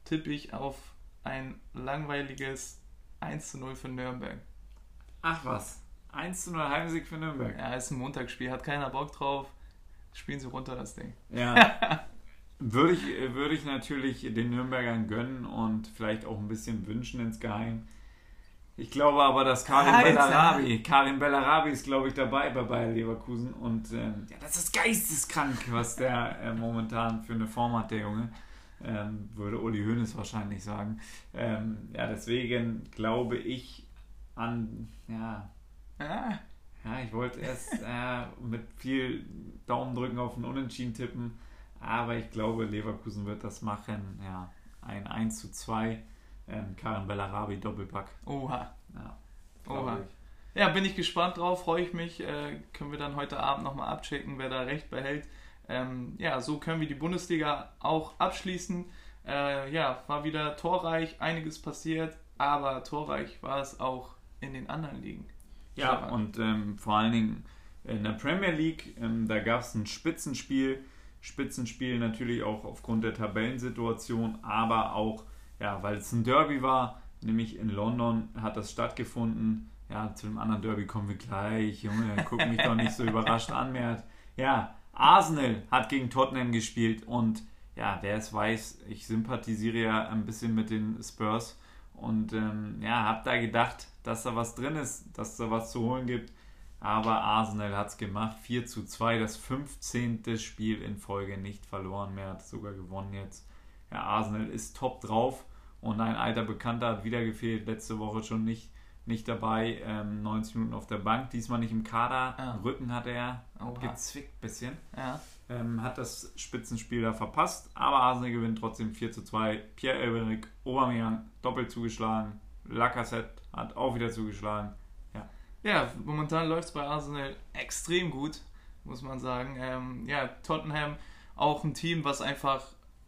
tippe ich auf ein langweiliges 1 zu 0 für Nürnberg. Ach was, 1 zu 0 Heimsieg für Nürnberg. Ja, ist ein Montagsspiel, hat keiner Bock drauf. Spielen sie runter das Ding. Ja. würde ich, würde ich natürlich den Nürnbergern gönnen und vielleicht auch ein bisschen wünschen insgeheim. Ich glaube aber, dass Karim Alter. Bellarabi, Karim Bellarabi ist, glaube ich, dabei bei Bayer Leverkusen und ähm, ja, das ist geisteskrank, was der äh, momentan für eine Form hat, der Junge. Ähm, würde Uli Hoeneß wahrscheinlich sagen. Ähm, ja, deswegen glaube ich an, ja, ah. ja ich wollte erst äh, mit viel Daumen drücken auf den Unentschieden tippen, aber ich glaube, Leverkusen wird das machen. Ja, ein 1 zu 2 ähm, Karin Bellarabi Doppelpack. Oha. Ja, Oha. Ich. Ja, bin ich gespannt drauf, freue ich mich. Äh, können wir dann heute Abend nochmal abchecken, wer da recht behält. Ähm, ja, so können wir die Bundesliga auch abschließen. Äh, ja, war wieder torreich, einiges passiert, aber torreich war es auch in den anderen Ligen. Ja, Stefan. und ähm, vor allen Dingen in der Premier League, ähm, da gab es ein Spitzenspiel. Spitzenspiel natürlich auch aufgrund der Tabellensituation, aber auch ja, weil es ein Derby war, nämlich in London hat das stattgefunden. Ja, zu dem anderen Derby kommen wir gleich. Junge, guck mich doch nicht so überrascht an, Mert. Ja, Arsenal hat gegen Tottenham gespielt und ja, wer es weiß, ich sympathisiere ja ein bisschen mit den Spurs und ähm, ja, hab da gedacht, dass da was drin ist, dass da was zu holen gibt. Aber Arsenal hat es gemacht. 4 zu 2, das 15. Spiel in Folge nicht verloren mehr, hat sogar gewonnen jetzt. Ja, Arsenal ist top drauf und ein alter Bekannter hat wieder gefehlt, letzte Woche schon nicht, nicht dabei, ähm, 90 Minuten auf der Bank, diesmal nicht im Kader, ja. Rücken hat er Oha. gezwickt ein bisschen. Ja. Ähm, hat das Spitzenspiel da verpasst, aber Arsenal gewinnt trotzdem 4 zu 2. Pierre-Emerick Aubameyang doppelt zugeschlagen, Lacazette hat auch wieder zugeschlagen. Ja, ja momentan läuft es bei Arsenal extrem gut, muss man sagen. Ähm, ja, Tottenham auch ein Team, was einfach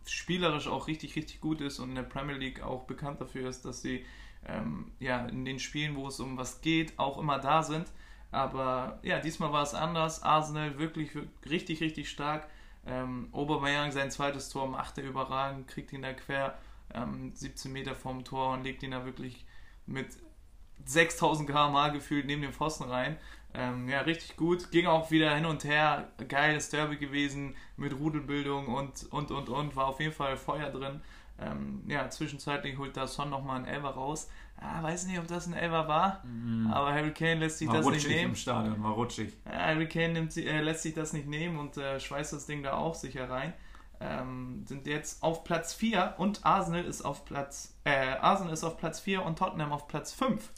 spielerisch auch richtig, richtig gut ist und in der Premier League auch bekannt dafür ist, dass sie ähm, ja, in den Spielen, wo es um was geht, auch immer da sind. Aber ja, diesmal war es anders. Arsenal wirklich, richtig, richtig stark. Ähm, Obermeier sein zweites Tor macht er überragend, kriegt ihn da quer ähm, 17 Meter vom Tor und legt ihn da wirklich mit 6000 km/h gefühlt neben den Pfosten rein. Ähm, ja, richtig gut. Ging auch wieder hin und her. Geiles Derby gewesen mit Rudelbildung und, und, und, und. War auf jeden Fall Feuer drin. Ähm, ja, zwischenzeitlich holt da Son nochmal einen Elver raus. Ah, weiß nicht, ob das ein Elver war, mhm. aber Harry Kane lässt sich war das nicht nehmen. im Stadion, war rutschig. Harry Kane nimmt, äh, lässt sich das nicht nehmen und äh, schweißt das Ding da auch sicher rein. Ähm, sind jetzt auf Platz 4 und Arsenal ist auf Platz äh, Arsenal ist auf Platz 4 und Tottenham auf Platz 5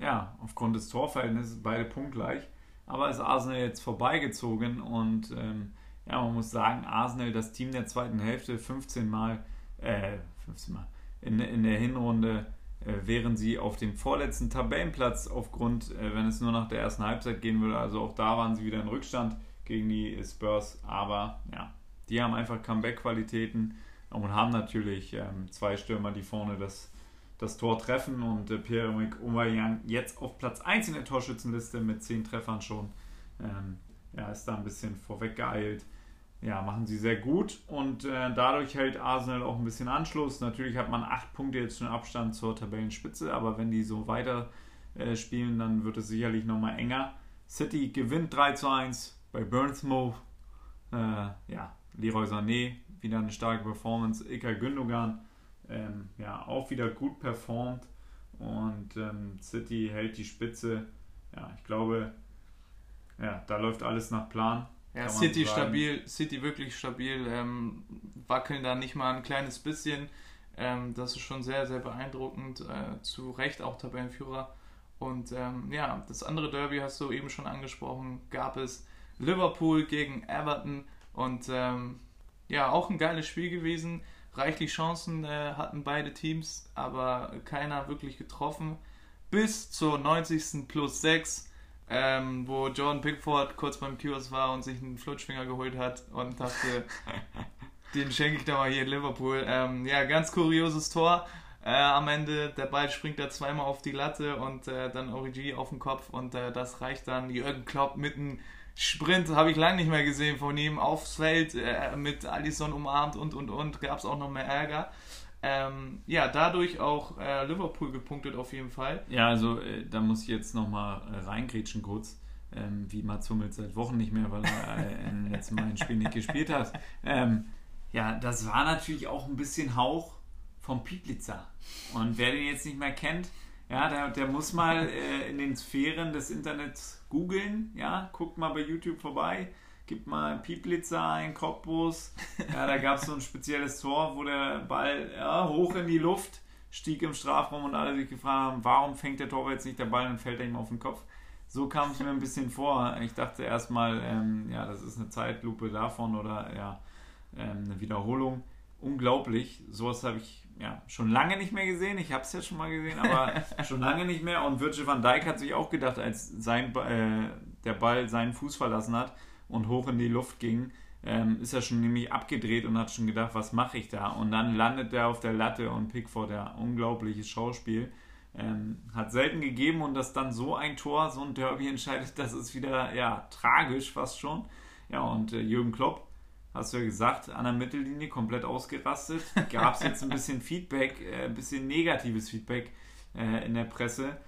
ja, aufgrund des Torverhältnisses beide punktgleich. Aber ist Arsenal jetzt vorbeigezogen und ähm, ja, man muss sagen, Arsenal, das Team der zweiten Hälfte, 15 Mal, äh, 15 Mal in, in der Hinrunde äh, wären sie auf dem vorletzten Tabellenplatz aufgrund, äh, wenn es nur nach der ersten Halbzeit gehen würde. Also auch da waren sie wieder in Rückstand gegen die Spurs. Aber ja, die haben einfach Comeback-Qualitäten und haben natürlich ähm, zwei Stürmer, die vorne das das Tor treffen und äh, Pierre-Emerick Aubameyang jetzt auf Platz 1 in der Torschützenliste mit 10 Treffern schon. Ähm, ja, ist da ein bisschen vorweg geeilt. Ja, machen sie sehr gut und äh, dadurch hält Arsenal auch ein bisschen Anschluss. Natürlich hat man 8 Punkte jetzt schon Abstand zur Tabellenspitze, aber wenn die so weiter äh, spielen, dann wird es sicherlich nochmal enger. City gewinnt 3 zu 1 bei Burnsmouth. Äh, ja, Leroy Sané, wieder eine starke Performance. Ilkay Gündogan ähm, ja, auch wieder gut performt und ähm, City hält die Spitze. Ja, ich glaube, ja, da läuft alles nach Plan. Ja, City stabil, City wirklich stabil, ähm, wackeln da nicht mal ein kleines bisschen. Ähm, das ist schon sehr, sehr beeindruckend. Äh, zu Recht auch Tabellenführer. Und ähm, ja, das andere Derby hast du eben schon angesprochen, gab es Liverpool gegen Everton und ähm, ja, auch ein geiles Spiel gewesen reichlich Chancen äh, hatten beide Teams, aber keiner wirklich getroffen. bis zur 90. plus 6 ähm, wo John Pickford kurz beim Kiosk war und sich einen Flutschfinger geholt hat und dachte, den schenke ich da mal hier in Liverpool. Ähm, ja, ganz kurioses Tor. Äh, am Ende, der Ball springt da zweimal auf die Latte und äh, dann Origi auf den Kopf und äh, das reicht dann. Jürgen Klopp mit einem Sprint, habe ich lange nicht mehr gesehen von ihm, aufs Feld äh, mit Alisson umarmt und und und, gab es auch noch mehr Ärger. Ähm, ja, dadurch auch äh, Liverpool gepunktet auf jeden Fall. Ja, also äh, da muss ich jetzt nochmal äh, reingrätschen kurz, ähm, wie Mats Hummels seit Wochen nicht mehr, weil er äh, im letzten Mal ein Spiel nicht gespielt hat. Ähm, ja, das war natürlich auch ein bisschen Hauch vom Pieplitzer. Und wer den jetzt nicht mehr kennt, ja, der, der muss mal äh, in den Sphären des Internets googeln, ja, guckt mal bei YouTube vorbei gib mal Pieplitzer ein, Cottbus. Ja, da gab es so ein spezielles Tor, wo der Ball ja, hoch in die Luft stieg im Strafraum und alle sich gefragt haben, warum fängt der Torwart jetzt nicht der Ball und fällt er ihm auf den Kopf. So kam es mir ein bisschen vor. Ich dachte erstmal, ähm, ja, das ist eine Zeitlupe davon oder ja, ähm, eine Wiederholung. Unglaublich. Sowas habe ich ja schon lange nicht mehr gesehen. Ich habe es ja schon mal gesehen, aber schon lange nicht mehr. Und Virgil van Dijk hat sich auch gedacht, als sein, äh, der Ball seinen Fuß verlassen hat, und hoch in die Luft ging, ähm, ist er schon nämlich abgedreht und hat schon gedacht, was mache ich da? Und dann landet er auf der Latte und Pickford, der unglaubliches Schauspiel. Ähm, hat selten gegeben und dass dann so ein Tor, so ein Derby entscheidet, das ist wieder ja tragisch fast schon. Ja, und äh, Jürgen Klopp, hast du ja gesagt, an der Mittellinie komplett ausgerastet. Gab es jetzt ein bisschen Feedback, äh, ein bisschen negatives Feedback äh, in der Presse.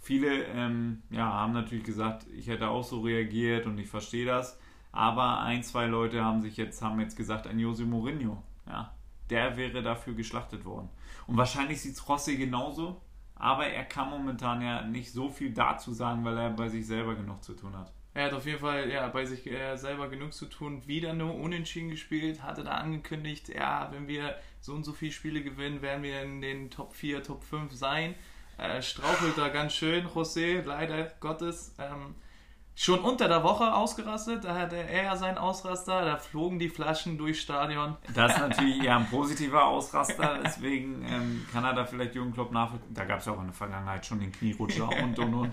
Viele ähm, ja, haben natürlich gesagt, ich hätte auch so reagiert und ich verstehe das. Aber ein, zwei Leute haben sich jetzt, haben jetzt gesagt, ein Jose Mourinho, ja, der wäre dafür geschlachtet worden. Und wahrscheinlich sieht es Rossi genauso, aber er kann momentan ja nicht so viel dazu sagen, weil er bei sich selber genug zu tun hat. Er hat auf jeden Fall ja, bei sich äh, selber genug zu tun. Wieder nur unentschieden gespielt, hatte da angekündigt, ja, wenn wir so und so viele Spiele gewinnen, werden wir in den Top 4, Top 5 sein. Äh, strauchelt da ganz schön, José, leider Gottes. Ähm, schon unter der Woche ausgerastet. Da hatte er ja seinen Ausraster, da flogen die Flaschen durchs Stadion. Das ist natürlich eher ein positiver Ausraster, deswegen ähm, kann er da vielleicht Jürgen Klopp nachvollziehen. Da gab es ja auch in der Vergangenheit schon den Knierutscher und und und.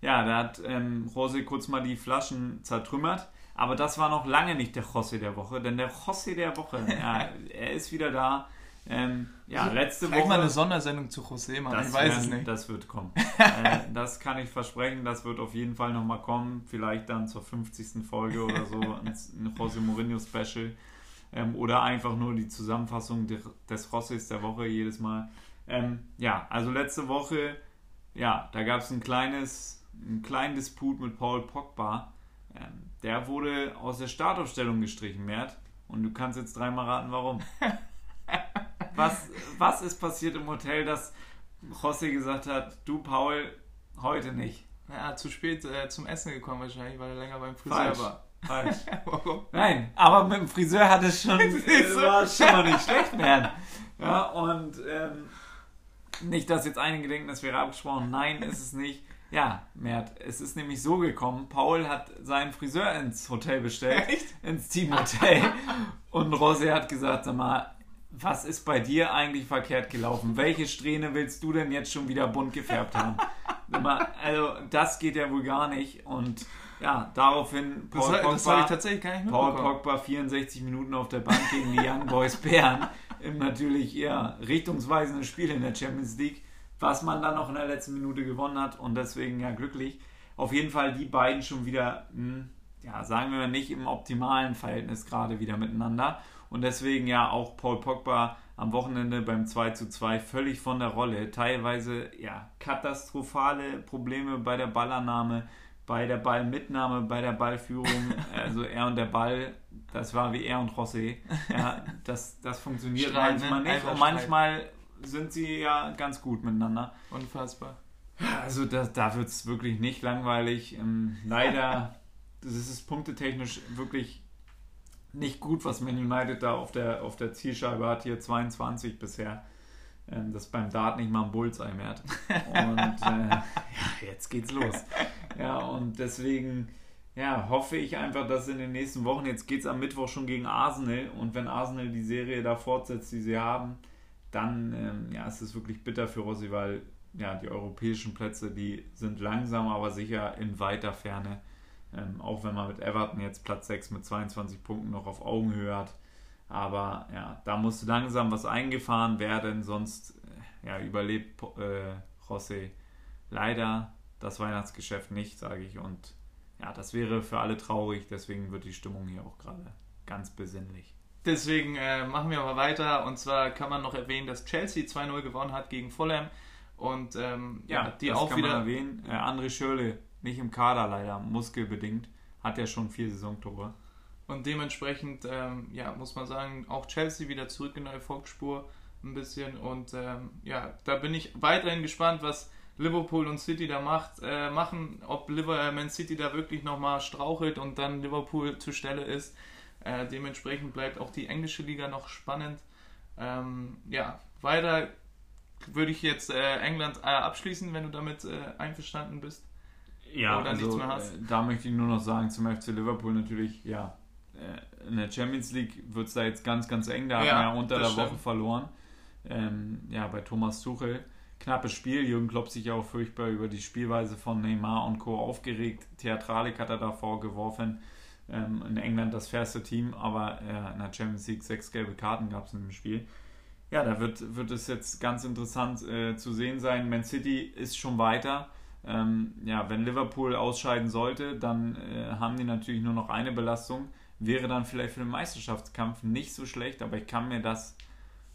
Ja, da hat ähm, José kurz mal die Flaschen zertrümmert. Aber das war noch lange nicht der José der Woche, denn der José der Woche, ja, er ist wieder da. Ähm, ja, letzte Vielleicht Woche. mal eine Sondersendung zu José machen, ich weiß werden, es nicht. Das wird kommen. äh, das kann ich versprechen, das wird auf jeden Fall nochmal kommen. Vielleicht dann zur 50. Folge oder so, ein José Mourinho Special. Ähm, oder einfach nur die Zusammenfassung des Rosses der Woche jedes Mal. Ähm, ja, also letzte Woche, ja, da gab es ein kleines, einen kleinen Disput mit Paul Pogba. Ähm, der wurde aus der Startaufstellung gestrichen, Mert. Und du kannst jetzt dreimal raten, warum. was, was ist passiert im Hotel, dass José gesagt hat, du Paul, heute nicht? Ja, zu spät äh, zum Essen gekommen wahrscheinlich, weil er länger beim Friseur Falsch. war. Falsch. Warum? Nein, aber mit dem Friseur hat es schon, äh, war schon mal nicht schlecht werden. Ja, und ähm, nicht, dass jetzt einige denken, das wäre abgesprochen. Nein, ist es nicht. Ja, Mert, es ist nämlich so gekommen, Paul hat seinen Friseur ins Hotel bestellt, Echt? ins Teamhotel. und Rosé hat gesagt, sag mal, was ist bei dir eigentlich verkehrt gelaufen? Welche Strähne willst du denn jetzt schon wieder bunt gefärbt haben? also, das geht ja wohl gar nicht. Und ja, daraufhin Paul das, Pogba, das ich tatsächlich gar nicht Paul Pogba 64 Minuten auf der Bank gegen die Young Boys Bern im natürlich eher richtungsweisenden Spiel in der Champions League, was man dann noch in der letzten Minute gewonnen hat und deswegen ja glücklich. Auf jeden Fall die beiden schon wieder, hm, ja, sagen wir mal nicht im optimalen Verhältnis gerade wieder miteinander. Und deswegen ja auch Paul Pogba am Wochenende beim 2 zu 2 völlig von der Rolle. Teilweise ja katastrophale Probleme bei der Ballannahme, bei der Ballmitnahme, bei der Ballführung. Also er und der Ball, das war wie er und Rossi. Ja, das, das funktioniert manchmal ne? nicht. Und manchmal sind sie ja ganz gut miteinander. Unfassbar. Also da, da wird es wirklich nicht langweilig. Ähm, leider, das ist punktetechnisch wirklich nicht gut, was Man United da auf der, auf der Zielscheibe hat. Hier 22 bisher. Ähm, das beim Dart nicht mal ein Bullseye mehr hat. Und äh, ja, jetzt geht's los. Ja, und deswegen ja, hoffe ich einfach, dass in den nächsten Wochen, jetzt geht es am Mittwoch schon gegen Arsenal und wenn Arsenal die Serie da fortsetzt, die sie haben, dann ähm, ja, ist es wirklich bitter für Rossi, weil ja, die europäischen Plätze, die sind langsam, aber sicher in weiter Ferne. Ähm, auch wenn man mit Everton jetzt Platz 6 mit 22 Punkten noch auf Augenhöhe hat. Aber ja, da muss langsam was eingefahren werden, sonst äh, ja, überlebt äh, José leider das Weihnachtsgeschäft nicht, sage ich. Und ja, das wäre für alle traurig, deswegen wird die Stimmung hier auch gerade ganz besinnlich. Deswegen äh, machen wir mal weiter. Und zwar kann man noch erwähnen, dass Chelsea 2-0 gewonnen hat gegen Fulham. Und ähm, ja, die das auch kann wieder. Man erwähnen. Äh, André Schürle, nicht im Kader leider, muskelbedingt, hat ja schon vier Saisontore. Und dementsprechend, ähm, ja, muss man sagen, auch Chelsea wieder zurück in der Erfolgsspur ein bisschen. Und ähm, ja, da bin ich weiterhin gespannt, was Liverpool und City da macht, äh, machen, ob Liverpool, äh, Man City da wirklich nochmal strauchelt und dann Liverpool zur Stelle ist. Äh, dementsprechend bleibt auch die englische Liga noch spannend. Ähm, ja, weiter würde ich jetzt äh, England äh, abschließen, wenn du damit äh, einverstanden bist. Ja, Oder also, da möchte ich nur noch sagen zum FC Liverpool natürlich, ja, in der Champions League wird es da jetzt ganz, ganz eng. Da ja, haben wir ja unter der stimmt. Woche verloren. Ähm, ja, bei Thomas Tuchel. Knappes Spiel. Jürgen Klopp sich auch furchtbar über die Spielweise von Neymar und Co. aufgeregt. Theatralik hat er davor geworfen. Ähm, in England das fairste Team, aber äh, in der Champions League sechs gelbe Karten gab es in dem Spiel. Ja, da wird, wird es jetzt ganz interessant äh, zu sehen sein. Man City ist schon weiter. Ähm, ja, wenn Liverpool ausscheiden sollte, dann äh, haben die natürlich nur noch eine Belastung wäre dann vielleicht für den Meisterschaftskampf nicht so schlecht, aber ich kann mir das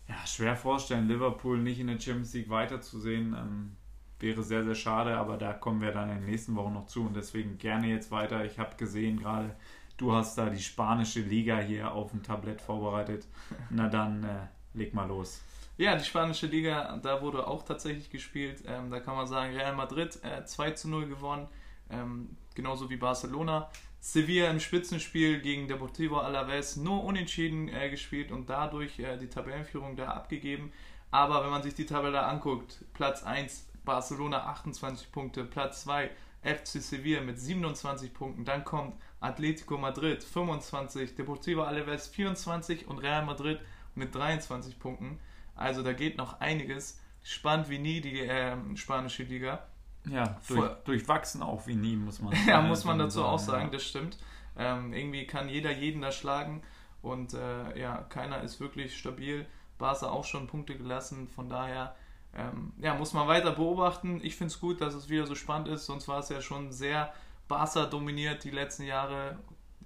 ja, schwer vorstellen, Liverpool nicht in der Champions League weiterzusehen. Ähm, wäre sehr, sehr schade, aber da kommen wir dann in den nächsten Wochen noch zu und deswegen gerne jetzt weiter. Ich habe gesehen gerade, du hast da die spanische Liga hier auf dem Tablett vorbereitet. Na dann, äh, leg mal los. Ja, die spanische Liga, da wurde auch tatsächlich gespielt. Ähm, da kann man sagen, Real Madrid äh, 2 zu 0 gewonnen, ähm, genauso wie Barcelona. Sevilla im Spitzenspiel gegen Deportivo Alaves nur unentschieden äh, gespielt und dadurch äh, die Tabellenführung da abgegeben. Aber wenn man sich die Tabelle anguckt, Platz 1 Barcelona 28 Punkte, Platz 2 FC Sevilla mit 27 Punkten, dann kommt Atletico Madrid 25, Deportivo Alaves 24 und Real Madrid mit 23 Punkten. Also da geht noch einiges. Spannend wie nie die äh, spanische Liga. Ja, durch, durchwachsen auch wie nie, muss man sagen. ja, muss man dazu sagen, auch sagen, ja. das stimmt. Ähm, irgendwie kann jeder jeden da schlagen und äh, ja, keiner ist wirklich stabil. Barca auch schon Punkte gelassen, von daher ähm, ja, muss man weiter beobachten. Ich finde es gut, dass es wieder so spannend ist, sonst war es ja schon sehr Barca dominiert die letzten Jahre.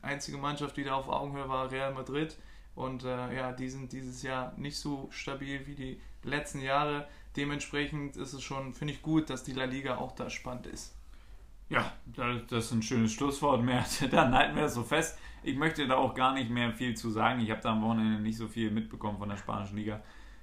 Einzige Mannschaft, die da auf Augenhöhe war, Real Madrid. Und äh, ja, die sind dieses Jahr nicht so stabil wie die letzten Jahre. Dementsprechend ist es schon, finde ich gut, dass die La Liga auch da spannend ist. Ja, das ist ein schönes Schlusswort. Mehr, dann halten wir das so fest. Ich möchte da auch gar nicht mehr viel zu sagen. Ich habe da am Wochenende nicht so viel mitbekommen von der spanischen Liga.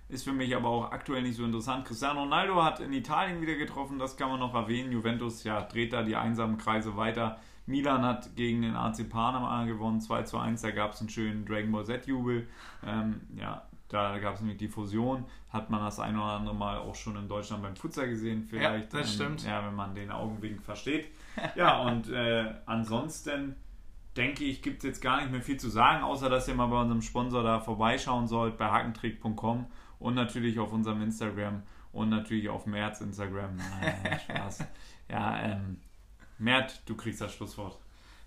Ist für mich aber auch aktuell nicht so interessant. Cristiano Ronaldo hat in Italien wieder getroffen, das kann man noch erwähnen. Juventus ja, dreht da die einsamen Kreise weiter. Milan hat gegen den AC Panama gewonnen, 2 zu 1. Da gab es einen schönen Dragon Ball Z-Jubel. Ähm, ja, da gab es nämlich die Fusion, hat man das ein oder andere Mal auch schon in Deutschland beim Futsal gesehen, vielleicht. Ja, das stimmt. Ja, wenn man den Augenwink versteht. Ja, und äh, ansonsten denke ich, gibt es jetzt gar nicht mehr viel zu sagen, außer dass ihr mal bei unserem Sponsor da vorbeischauen sollt, bei hackentrick.com und natürlich auf unserem Instagram und natürlich auf März Instagram. Nein, Spaß. Ja, ähm, Mert, du kriegst das Schlusswort.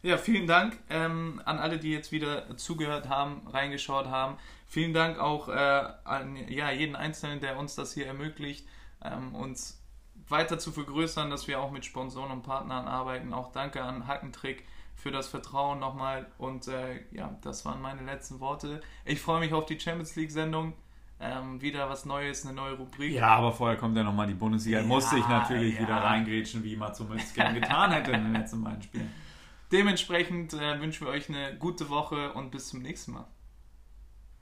Ja, vielen Dank ähm, an alle, die jetzt wieder zugehört haben, reingeschaut haben. Vielen Dank auch äh, an ja, jeden Einzelnen, der uns das hier ermöglicht, ähm, uns weiter zu vergrößern, dass wir auch mit Sponsoren und Partnern arbeiten. Auch danke an Hackentrick für das Vertrauen nochmal. Und äh, ja, das waren meine letzten Worte. Ich freue mich auf die Champions League-Sendung. Ähm, wieder was Neues, eine neue Rubrik. Ja, aber vorher kommt ja nochmal die Bundesliga. Ja, Musste ich natürlich ja. wieder reingrätschen, wie Mats Hummels gern getan hätte in den letzten beiden Spielen. Dementsprechend äh, wünschen wir euch eine gute Woche und bis zum nächsten Mal.